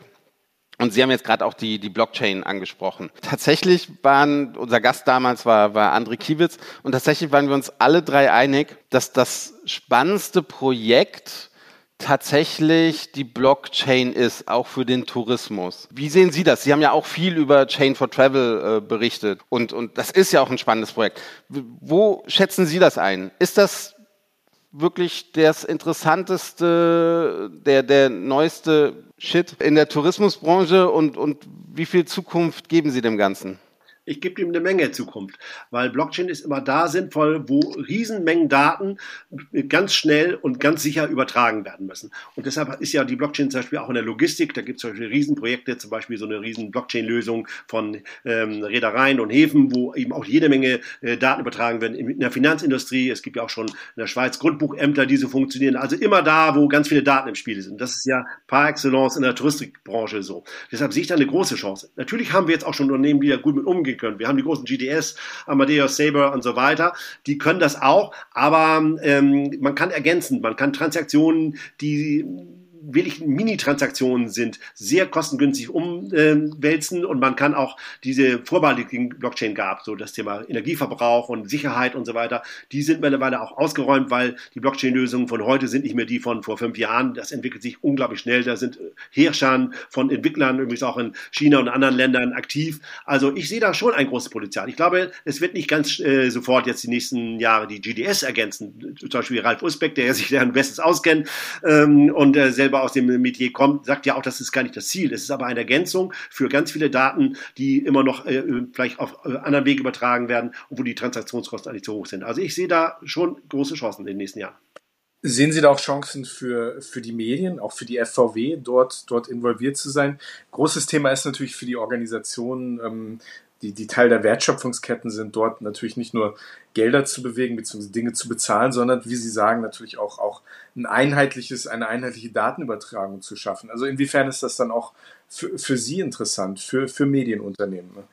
Und Sie haben jetzt gerade auch die, die Blockchain angesprochen. Tatsächlich waren, unser Gast damals war, war André Kiewitz und tatsächlich waren wir uns alle drei einig, dass das spannendste Projekt tatsächlich die Blockchain ist, auch für den Tourismus. Wie sehen Sie das? Sie haben ja auch viel über Chain for Travel äh, berichtet und, und das ist ja auch ein spannendes Projekt. Wo schätzen Sie das ein? Ist das wirklich das interessanteste, der, der neueste Shit in der Tourismusbranche und, und wie viel Zukunft geben Sie dem Ganzen? Ich gebe ihm eine Menge Zukunft, weil Blockchain ist immer da sinnvoll, wo Riesenmengen Daten ganz schnell und ganz sicher übertragen werden müssen. Und deshalb ist ja die Blockchain zum Beispiel auch in der Logistik, da gibt es zum Beispiel Riesenprojekte, zum Beispiel so eine riesen Blockchain-Lösung von ähm, Reedereien und Häfen, wo eben auch jede Menge äh, Daten übertragen werden. In der Finanzindustrie, es gibt ja auch schon in der Schweiz Grundbuchämter, die so funktionieren. Also immer da, wo ganz viele Daten im Spiel sind. Das ist ja par excellence in der Touristikbranche so. Deshalb sehe ich da eine große Chance. Natürlich haben wir jetzt auch schon Unternehmen, die da gut mit umgehen können. Wir haben die großen GDS, Amadeus, Saber und so weiter. Die können das auch, aber ähm, man kann ergänzen, man kann Transaktionen, die wirklich Mini-Transaktionen sind, sehr kostengünstig umwälzen und man kann auch diese Vorwahl, die Blockchain gab, so das Thema Energieverbrauch und Sicherheit und so weiter, die sind mittlerweile auch ausgeräumt, weil die Blockchain-Lösungen von heute sind nicht mehr die von vor fünf Jahren. Das entwickelt sich unglaublich schnell. Da sind Herrschern von Entwicklern, übrigens auch in China und anderen Ländern aktiv. Also ich sehe da schon ein großes Potenzial. Ich glaube, es wird nicht ganz äh, sofort jetzt die nächsten Jahre die GDS ergänzen. Zum Beispiel Ralf Usbeck, der sich da bestens auskennt ähm, und äh, selber selber aus dem Metier kommt, sagt ja auch, das ist gar nicht das Ziel. Es ist aber eine Ergänzung für ganz viele Daten, die immer noch äh, vielleicht auf äh, anderen Wege übertragen werden und wo die Transaktionskosten eigentlich zu hoch sind. Also ich sehe da schon große Chancen in den nächsten Jahren. Sehen Sie da auch Chancen für, für die Medien, auch für die FVW, dort, dort involviert zu sein? Großes Thema ist natürlich für die Organisationen, ähm, die, die Teil der Wertschöpfungsketten sind, dort natürlich nicht nur Gelder zu bewegen bzw. Dinge zu bezahlen, sondern, wie Sie sagen, natürlich auch, auch ein einheitliches, eine einheitliche Datenübertragung zu schaffen. Also inwiefern ist das dann auch für, für Sie interessant, für, für Medienunternehmen? Ne?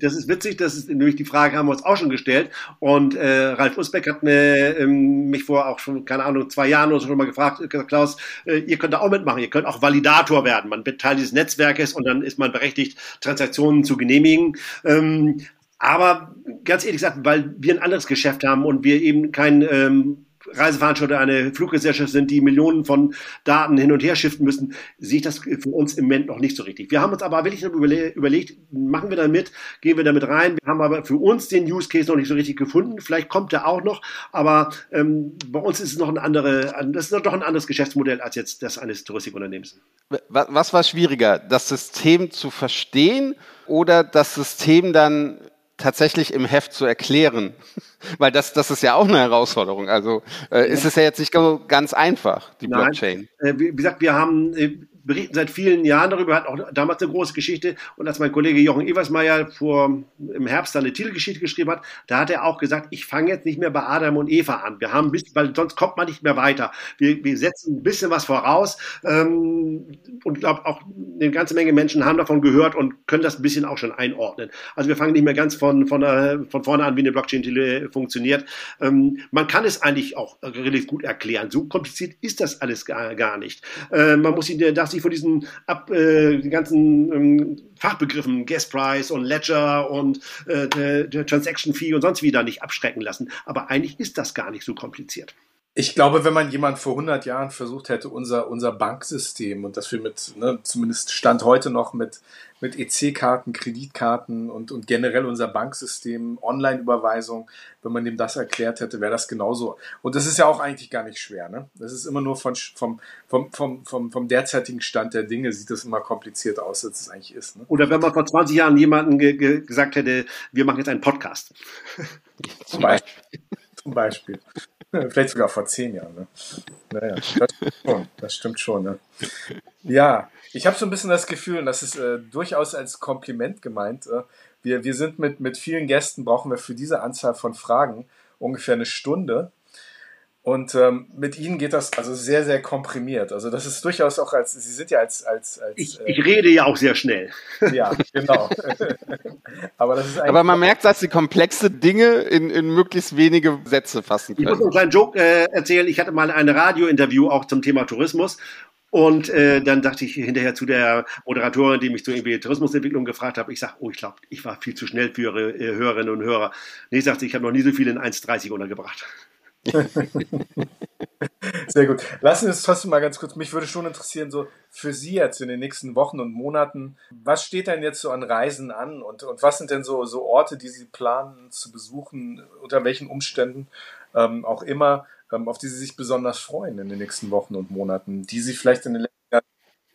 das ist witzig, das ist nämlich die Frage haben wir uns auch schon gestellt. Und äh, Ralf Usbeck hat mir, ähm, mich vor auch schon, keine Ahnung, zwei Jahren oder so schon mal gefragt, gesagt, Klaus, äh, ihr könnt da auch mitmachen, ihr könnt auch Validator werden. Man wird Teil dieses Netzwerkes und dann ist man berechtigt, Transaktionen zu genehmigen. Ähm, aber ganz ehrlich gesagt, weil wir ein anderes Geschäft haben und wir eben kein ähm, Reiseveranstalter eine Fluggesellschaft sind, die Millionen von Daten hin und her shiften müssen, sehe ich das für uns im Moment noch nicht so richtig. Wir haben uns aber wirklich überlegt, machen wir da mit, gehen wir damit rein. Wir haben aber für uns den Use Case noch nicht so richtig gefunden. Vielleicht kommt der auch noch, aber ähm, bei uns ist es noch ein andere, das ist doch ein anderes Geschäftsmodell als jetzt das eines Touristikunternehmens. Was war schwieriger, das System zu verstehen oder das System dann tatsächlich im Heft zu erklären. [LAUGHS] Weil das, das ist ja auch eine Herausforderung. Also äh, ist es ja jetzt nicht ganz einfach, die Blockchain. Nein. Äh, wie gesagt, wir haben äh, berichten seit vielen Jahren darüber, hat auch damals eine große Geschichte. Und als mein Kollege Jochen Eversmeier vor, im Herbst eine Titelgeschichte geschrieben hat, da hat er auch gesagt, ich fange jetzt nicht mehr bei Adam und Eva an. Wir haben bis, weil sonst kommt man nicht mehr weiter. Wir, wir setzen ein bisschen was voraus ähm, und glaube auch eine ganze Menge Menschen haben davon gehört und können das ein bisschen auch schon einordnen. Also wir fangen nicht mehr ganz von, von, äh, von vorne an, wie eine Blockchain funktioniert. Ähm, man kann es eigentlich auch relativ gut erklären. So kompliziert ist das alles gar, gar nicht. Äh, man muss ihn das sich von diesen ab, äh, die ganzen ähm, Fachbegriffen, Gas Price und Ledger und äh, Transaction Fee und sonst wieder nicht abschrecken lassen. Aber eigentlich ist das gar nicht so kompliziert. Ich glaube, wenn man jemand vor 100 Jahren versucht hätte, unser, unser Banksystem und das wir mit, ne, zumindest Stand heute noch mit, mit EC-Karten, Kreditkarten und, und generell unser Banksystem, Online-Überweisung, wenn man dem das erklärt hätte, wäre das genauso. Und das ist ja auch eigentlich gar nicht schwer. Ne? Das ist immer nur von, vom, vom, vom, vom, vom derzeitigen Stand der Dinge sieht das immer kompliziert aus, als es eigentlich ist. Ne? Oder wenn man vor 20 Jahren jemanden ge ge gesagt hätte, wir machen jetzt einen Podcast. Zum Beispiel. Zum Beispiel. [LAUGHS] Vielleicht sogar vor zehn Jahren. Ne? Naja, das stimmt schon. Das stimmt schon ne? Ja, ich habe so ein bisschen das Gefühl, und das ist äh, durchaus als Kompliment gemeint, äh, wir, wir sind mit, mit vielen Gästen, brauchen wir für diese Anzahl von Fragen ungefähr eine Stunde. Und ähm, mit Ihnen geht das also sehr, sehr komprimiert. Also das ist durchaus auch als, Sie sind ja als... als, als ich, äh, ich rede ja auch sehr schnell. Ja, genau. [LAUGHS] Aber, das ist Aber man merkt, dass Sie komplexe Dinge in, in möglichst wenige Sätze fassen können. Ich muss einen kleinen Joke äh, erzählen. Ich hatte mal ein Radiointerview auch zum Thema Tourismus und äh, dann dachte ich hinterher zu der Moderatorin, die mich zur irgendwie Tourismusentwicklung gefragt hat, ich sage, oh, ich glaube, ich war viel zu schnell für Ihre äh, Hörerinnen und Hörer. Nee, sagt sie, ich habe noch nie so viel in 1,30 untergebracht. Sehr gut. Lassen wir es trotzdem mal ganz kurz. Mich würde schon interessieren, so für Sie jetzt in den nächsten Wochen und Monaten, was steht denn jetzt so an Reisen an und, und was sind denn so, so Orte, die Sie planen zu besuchen, unter welchen Umständen ähm, auch immer, ähm, auf die Sie sich besonders freuen in den nächsten Wochen und Monaten, die Sie vielleicht in den letzten Jahren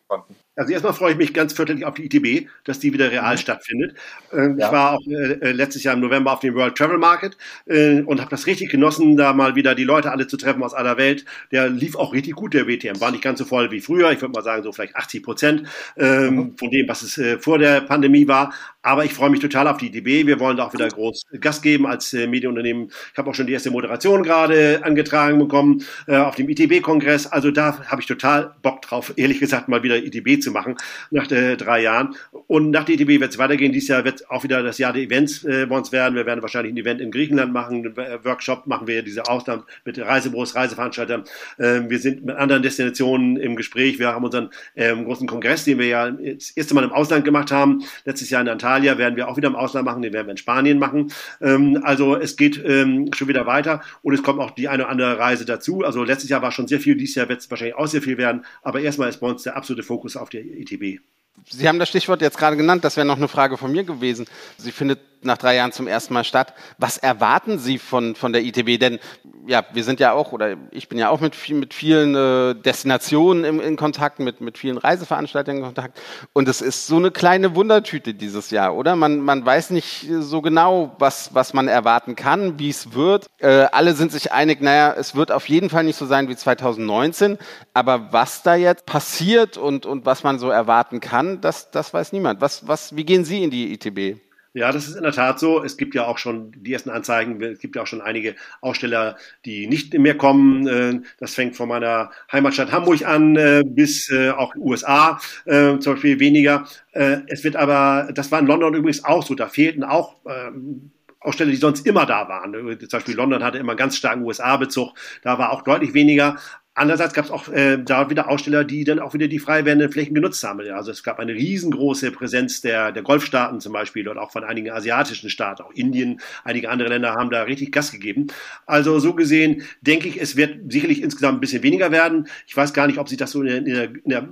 konnten? Also erstmal freue ich mich ganz fürchterlich auf die ITB, dass die wieder real mhm. stattfindet. Ähm, ja. Ich war auch äh, äh, letztes Jahr im November auf dem World Travel Market äh, und habe das richtig genossen, da mal wieder die Leute alle zu treffen aus aller Welt. Der lief auch richtig gut, der WTM. War nicht ganz so voll wie früher. Ich würde mal sagen, so vielleicht 80 Prozent ähm, mhm. von dem, was es äh, vor der Pandemie war. Aber ich freue mich total auf die ITB. Wir wollen da auch wieder groß Gas geben als äh, Medienunternehmen. Ich habe auch schon die erste Moderation gerade angetragen bekommen äh, auf dem ITB-Kongress. Also da habe ich total Bock drauf, ehrlich gesagt, mal wieder ITB zu machen nach äh, drei Jahren. Und nach der ITB wird es weitergehen. Dieses Jahr wird auch wieder das Jahr der Events äh, bei uns werden. Wir werden wahrscheinlich ein Event in Griechenland machen, einen äh, Workshop machen wir diese Ausland mit Reisebüros, Reiseveranstaltern. Ähm, wir sind mit anderen Destinationen im Gespräch. Wir haben unseren ähm, großen Kongress, den wir ja das erste Mal im Ausland gemacht haben. Letztes Jahr in Antalya werden wir auch wieder im Ausland machen. Den werden wir in Spanien machen. Ähm, also es geht ähm, schon wieder weiter und es kommt auch die eine oder andere Reise dazu. Also letztes Jahr war schon sehr viel, dieses Jahr wird es wahrscheinlich auch sehr viel werden. Aber erstmal ist bei uns der absolute Fokus auf der ITB. Sie haben das Stichwort jetzt gerade genannt, das wäre noch eine Frage von mir gewesen. Sie findet nach drei Jahren zum ersten Mal statt. Was erwarten Sie von, von der ITB? Denn ja, wir sind ja auch, oder ich bin ja auch mit, viel, mit vielen äh, Destinationen im, in Kontakt, mit, mit vielen Reiseveranstaltern in Kontakt. Und es ist so eine kleine Wundertüte dieses Jahr, oder? Man, man weiß nicht so genau, was, was man erwarten kann, wie es wird. Äh, alle sind sich einig, naja, es wird auf jeden Fall nicht so sein wie 2019. Aber was da jetzt passiert und, und was man so erwarten kann, das, das weiß niemand. Was, was, wie gehen Sie in die ITB? Ja, das ist in der Tat so. Es gibt ja auch schon die ersten Anzeigen. Es gibt ja auch schon einige Aussteller, die nicht mehr kommen. Äh, das fängt von meiner Heimatstadt Hamburg an äh, bis äh, auch USA zum Beispiel weniger. Es wird aber, das war in London übrigens auch so. Da fehlten auch ähm, Aussteller, die sonst immer da waren. Zum Beispiel London hatte immer einen ganz starken USA-Bezug. Da war auch deutlich weniger. Andererseits gab es auch äh, da wieder Aussteller, die dann auch wieder die frei werdenden Flächen genutzt haben. Also es gab eine riesengroße Präsenz der, der Golfstaaten zum Beispiel und auch von einigen asiatischen Staaten. Auch Indien, einige andere Länder haben da richtig Gas gegeben. Also so gesehen denke ich, es wird sicherlich insgesamt ein bisschen weniger werden. Ich weiß gar nicht, ob sich das so in der, in der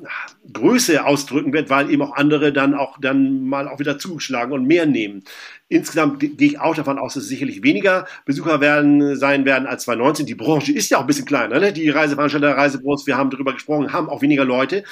Größe ausdrücken wird, weil eben auch andere dann auch dann mal auch wieder zuschlagen und mehr nehmen. Insgesamt gehe ich auch davon aus, dass es sicherlich weniger Besucher werden, sein werden als 2019. Die Branche ist ja auch ein bisschen kleiner. Ne? Die Reiseveranstalter, Reisebüros, wir haben darüber gesprochen, haben auch weniger Leute.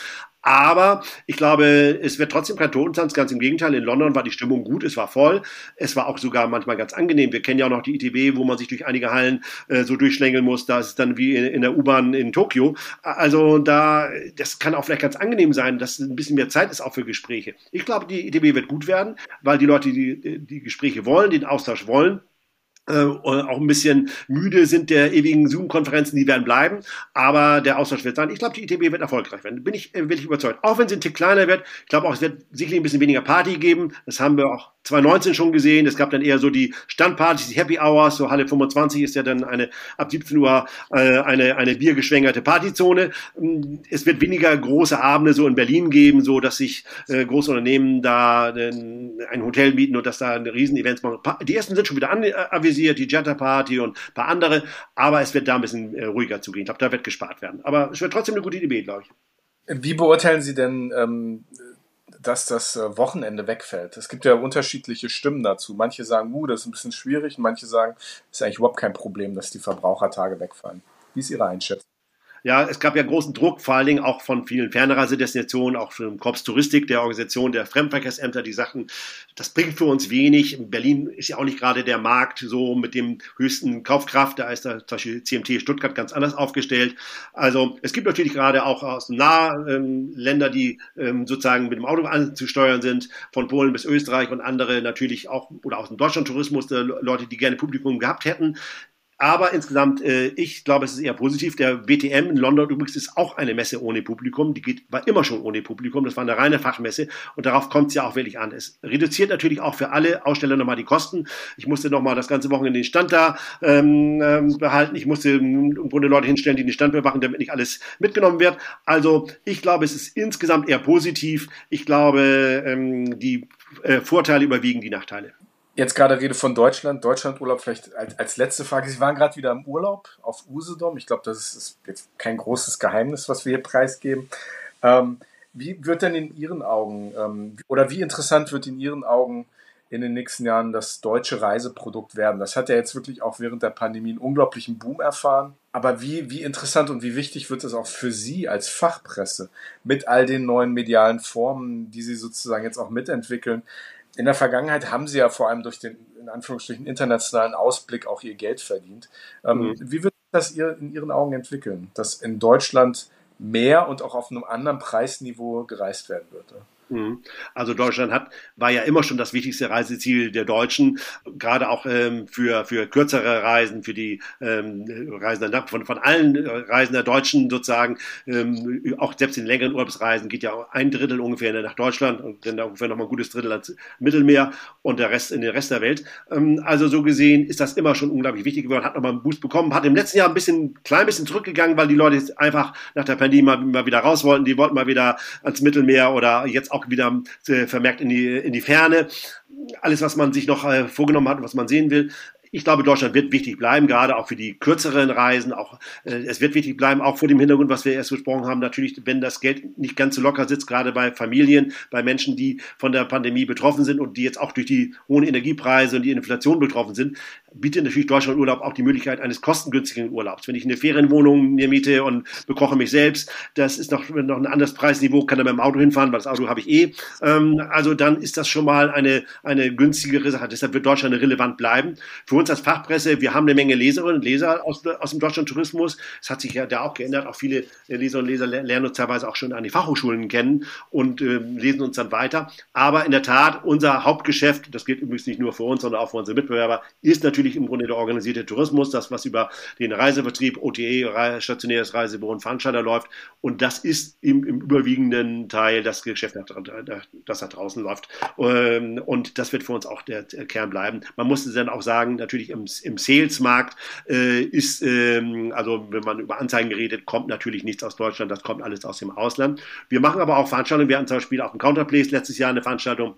Aber ich glaube, es wird trotzdem kein Totentanz. Ganz im Gegenteil. In London war die Stimmung gut, es war voll. Es war auch sogar manchmal ganz angenehm. Wir kennen ja auch noch die ITB, wo man sich durch einige Hallen äh, so durchschlängeln muss. Da ist es dann wie in, in der U-Bahn in Tokio. Also da, das kann auch vielleicht ganz angenehm sein, dass ein bisschen mehr Zeit ist auch für Gespräche. Ich glaube, die ITB wird gut werden, weil die Leute, die die Gespräche wollen, den Austausch wollen, äh, auch ein bisschen müde sind der ewigen Zoom-Konferenzen, die werden bleiben, aber der Austausch wird sein. Ich glaube, die ITB wird erfolgreich werden. Bin ich äh, wirklich überzeugt. Auch wenn sie ein Tick kleiner wird, ich glaube auch, es wird sicherlich ein bisschen weniger Party geben. Das haben wir auch 2019 schon gesehen. Es gab dann eher so die Standpartys, die Happy Hours. So Halle 25 ist ja dann eine ab 17 Uhr äh, eine eine biergeschwängerte Partyzone. Es wird weniger große Abende so in Berlin geben, so dass sich äh, große Unternehmen da äh, ein Hotel mieten und dass da riesen Events machen. Die ersten sind schon wieder anvisiert organisiert, die Jetta Party und ein paar andere, aber es wird da ein bisschen äh, ruhiger zugehen. Ich glaube, da wird gespart werden. Aber es wird trotzdem eine gute Idee, glaube ich. Wie beurteilen Sie denn, ähm, dass das äh, Wochenende wegfällt? Es gibt ja unterschiedliche Stimmen dazu. Manche sagen, uh, das ist ein bisschen schwierig, manche sagen, es ist eigentlich überhaupt kein Problem, dass die Verbrauchertage wegfallen. Wie ist Ihre Einschätzung? Ja, es gab ja großen Druck, vor allen Dingen auch von vielen Fernreisedestinationen, auch von Korps Touristik, der Organisation der Fremdverkehrsämter, die sagten, das bringt für uns wenig. Berlin ist ja auch nicht gerade der Markt so mit dem höchsten Kaufkraft. Da ist da zum Beispiel CMT Stuttgart ganz anders aufgestellt. Also es gibt natürlich gerade auch aus nahe ähm, die ähm, sozusagen mit dem Auto anzusteuern sind, von Polen bis Österreich und andere natürlich auch, oder aus dem Deutschland-Tourismus, Leute, die gerne Publikum gehabt hätten Aber insgesamt, äh, ich glaube, es ist eher positiv. Der WTM in London übrigens ist auch eine Messe ohne Publikum. Die geht, war immer schon ohne Publikum. Das war eine reine Fachmesse. Und darauf kommt es ja auch wirklich an. Es reduziert natürlich auch für alle Aussteller nochmal die Kosten. Ich musste nochmal das ganze Wochenende den Stand da ähm, ähm, behalten. Ich musste im Grunde Leute hinstellen, die den Stand bewachen, damit nicht alles mitgenommen wird. Also ich glaube, es ist insgesamt eher positiv. Ich glaube, ähm, die äh, Vorteile überwiegen die Nachteile jetzt gerade Rede von Deutschland, Deutschlandurlaub vielleicht als, als letzte Frage. Sie waren gerade wieder im Urlaub auf Usedom. Ich glaube, das ist, jetzt kein großes Geheimnis, was wir hier preisgeben. Ähm, wie wird denn in Ihren Augen ähm, oder wie interessant wird in Ihren Augen in den nächsten Jahren das deutsche Reiseprodukt werden? Das hat ja jetzt wirklich auch während der Pandemie einen unglaublichen Boom erfahren. Aber wie, wie interessant und wie wichtig wird es auch für Sie als Fachpresse mit all den neuen medialen Formen, die Sie sozusagen jetzt auch mitentwickeln? In der Vergangenheit haben sie ja vor allem durch den in Anführungsstrichen internationalen Ausblick auch ihr Geld verdient. Ähm, mhm. Wie wird das ihr in Ihren Augen entwickeln, dass in Deutschland mehr und auch auf einem anderen Preisniveau gereist werden würde? Mhm. Also Deutschland hat, war ja immer schon das wichtigste Reiseziel der Deutschen, gerade auch ähm, für, für kürzere Reisen, für die ähm, Reisen von, von allen Reisen der Deutschen sozusagen, ähm, auch selbst in längeren Urlaubsreisen geht ja ein Drittel ungefähr nach Deutschland und dann ungefähr noch mal ein gutes Drittel ans Mittelmeer und der Rest in den Rest der Welt. Ähm, also so gesehen ist das immer schon unglaublich wichtig geworden, hat nochmal einen Boost bekommen, hat im letzten Jahr ein bisschen, klein bisschen zurückgegangen, weil die Leute einfach nach der Pandemie mal, mal wieder raus wollten, die wollten mal wieder ans Mittelmeer oder jetzt auch wieder äh, vermerkt in die, in die Ferne. Alles, was man sich noch äh, vorgenommen hat, was man sehen will. Ich glaube, Deutschland wird wichtig bleiben, gerade auch für die kürzeren Reisen. Auch äh, es wird wichtig bleiben, auch vor dem Hintergrund, was wir erst besprochen haben. Natürlich, wenn das Geld nicht ganz so locker sitzt, gerade bei Familien, bei Menschen, die von der Pandemie betroffen sind und die jetzt auch durch die hohen Energiepreise und die Inflation betroffen sind, bietet natürlich Deutschland Urlaub auch die Möglichkeit eines kostengünstigen Urlaubs. Wenn ich eine Ferienwohnung mir miete und bekoche mich selbst, das ist noch, noch ein anderes Preisniveau, kann da mit dem Auto hinfahren, weil das Auto habe ich eh. Ähm, also dann ist das schon mal eine, eine günstigere Sache. Deshalb wird Deutschland relevant bleiben. Für uns als Fachpresse, wir haben eine Menge Leserinnen und Leser aus, aus dem Deutschland-Tourismus. Es hat sich ja da auch geändert. Auch viele Leser und Leser lernen uns teilweise auch schon an die Fachhochschulen kennen und äh, lesen uns dann weiter. Aber in der Tat, unser Hauptgeschäft, das gilt übrigens nicht nur für uns, sondern auch für unsere Mitbewerber, ist natürlich natürlich im Grunde der organisierte Tourismus, das, was über den Reisevertrieb, OTE, stationäres Reisebüro und Veranstalter läuft. Und das ist im, im überwiegenden Teil das Geschäft, das da draußen läuft. Ähm, und das wird für uns auch der Kern bleiben. Man musste dann auch sagen, natürlich im, im Sales-Markt äh, ist, ähm, also wenn man über Anzeigen redet, kommt natürlich nichts aus Deutschland, das kommt alles aus dem Ausland. Wir machen aber auch Veranstaltungen. Wir hatten zum Beispiel auf dem Counterplace letztes Jahr eine Veranstaltung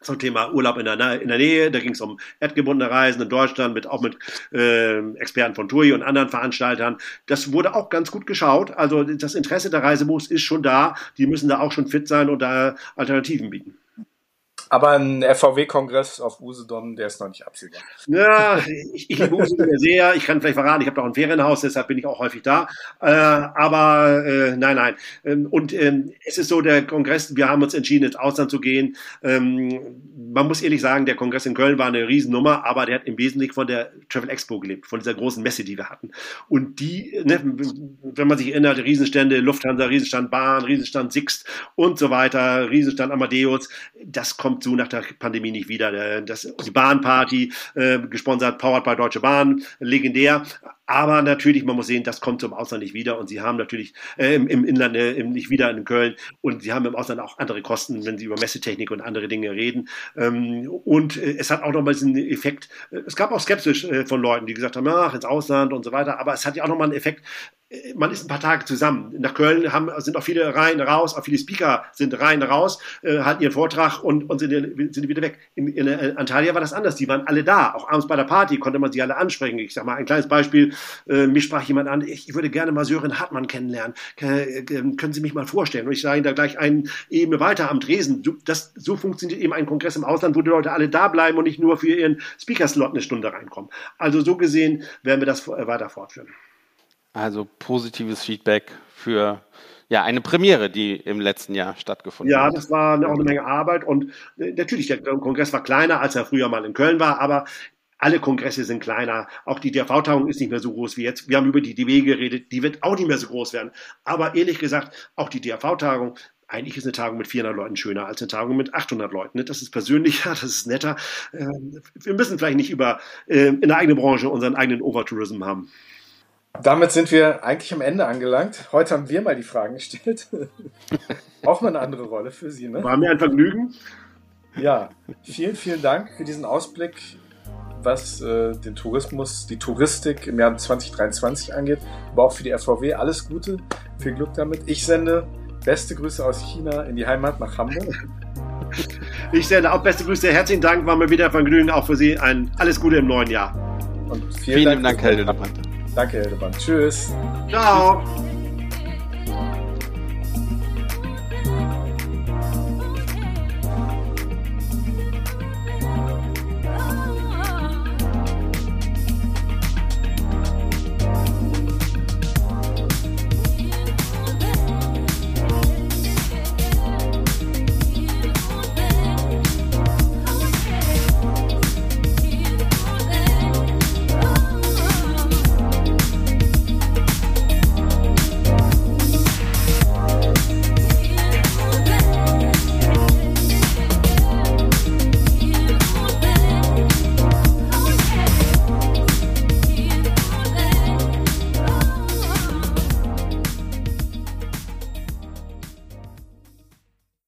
zum Thema Urlaub in der, in der Nähe. Da ging es um erdgebundene Reisen in Deutschland, mit, auch mit äh, Experten von TUI und anderen Veranstaltern. Das wurde auch ganz gut geschaut. Also das Interesse der Reisebus ist schon da. Die müssen da auch schon fit sein und da Alternativen bieten. Aber ein FVW-Kongress auf Usedom, der ist noch nicht absehbar. Ja, ich, ich liebe Usedom sehr. Ich kann vielleicht verraten, ich habe doch ein Ferienhaus, deshalb bin ich auch häufig da. Äh, aber äh, nein, nein. Ähm, und ähm, es ist so, der Kongress, wir haben uns entschieden, ins Ausland zu gehen. Ähm, man muss ehrlich sagen, der Kongress in Köln war eine Riesennummer, aber der hat im Wesentlichen von der Travel Expo gelebt, von dieser großen Messe, die wir hatten. Und die, ne, wenn man sich erinnert, Riesenstände, Lufthansa, Riesenstand Bahn, Riesenstand Sixt und so weiter, Riesenstand Amadeus, das kommt kommt so nach der Pandemie nicht wieder. Das, die Bahnparty, äh, gesponsert, powered by Deutsche Bahn, legendär. Aber natürlich, man muss sehen, das kommt zum Ausland nicht wieder. Und sie haben natürlich äh, im, im, Inland äh, nicht wieder in Köln. Und sie haben im Ausland auch andere Kosten, wenn sie über Messetechnik und andere Dinge reden. Ähm, und äh, es hat auch nochmal diesen Effekt. Äh, es gab auch Skepsis äh, von Leuten, die gesagt haben, ach, ins Ausland und so weiter. Aber es hat ja auch nochmal einen Effekt man ist ein paar Tage zusammen. Nach Köln haben, sind auch viele rein, raus, auch viele Speaker sind rein, raus, äh, halten ihren Vortrag und, und sind, sind wieder weg. In, in, in Antalya war das anders. Die waren alle da. Auch abends bei der Party konnte man sie alle ansprechen. Ich sag mal ein kleines Beispiel. Äh, mich sprach jemand an, ich würde gerne mal Sören Hartmann kennenlernen. Äh, können Sie mich mal vorstellen? Und ich sage Ihnen da gleich eine Ebene weiter am Tresen. So, das, so funktioniert eben ein Kongress im Ausland, wo die Leute alle da bleiben und nicht nur für ihren Speaker-Slot eine Stunde reinkommen. Also so gesehen werden wir das weiter fortführen. Also positives Feedback für ja, eine Premiere, die im letzten Jahr stattgefunden ja, hat. Ja, das war auch eine Menge Arbeit und äh, natürlich, der Kongress war kleiner, als er früher mal in Köln war, aber alle Kongresse sind kleiner. Auch die DRV-Tagung ist nicht mehr so groß wie jetzt. Wir haben über die DW geredet, die wird auch nicht mehr so groß werden. Aber ehrlich gesagt, auch die DRV-Tagung eigentlich ist eine Tagung mit 400 Leuten schöner als eine Tagung mit 800 Leuten. Ne? Das ist persönlicher, [LAUGHS] das ist netter. Ähm, wir müssen vielleicht nicht über äh, in der eigenen Branche unseren eigenen Overtourism haben. Damit sind wir eigentlich am Ende angelangt. Heute haben wir mal die Fragen gestellt. [LAUGHS] Auch mal eine andere Rolle für Sie, ne? War mir ein Vergnügen. Ja, vielen, vielen Dank für diesen Ausblick, was äh, den Tourismus, die Touristik im Jahr 2023 angeht, aber auch für die FVW. Alles Gute, viel Glück damit. Ich sende beste Grüße aus China in die Heimat nach Hamburg. [LAUGHS] Ich sende auch beste Grüße. Herzlichen Dank, war mir wieder Vergnügen. Auch für Sie ein alles Gute im neuen Jahr. Und vielen, vielen Dank, Dank Herr Hildebrand. Danke, Hildebrand. Tschüss. Ciao. Tschüss.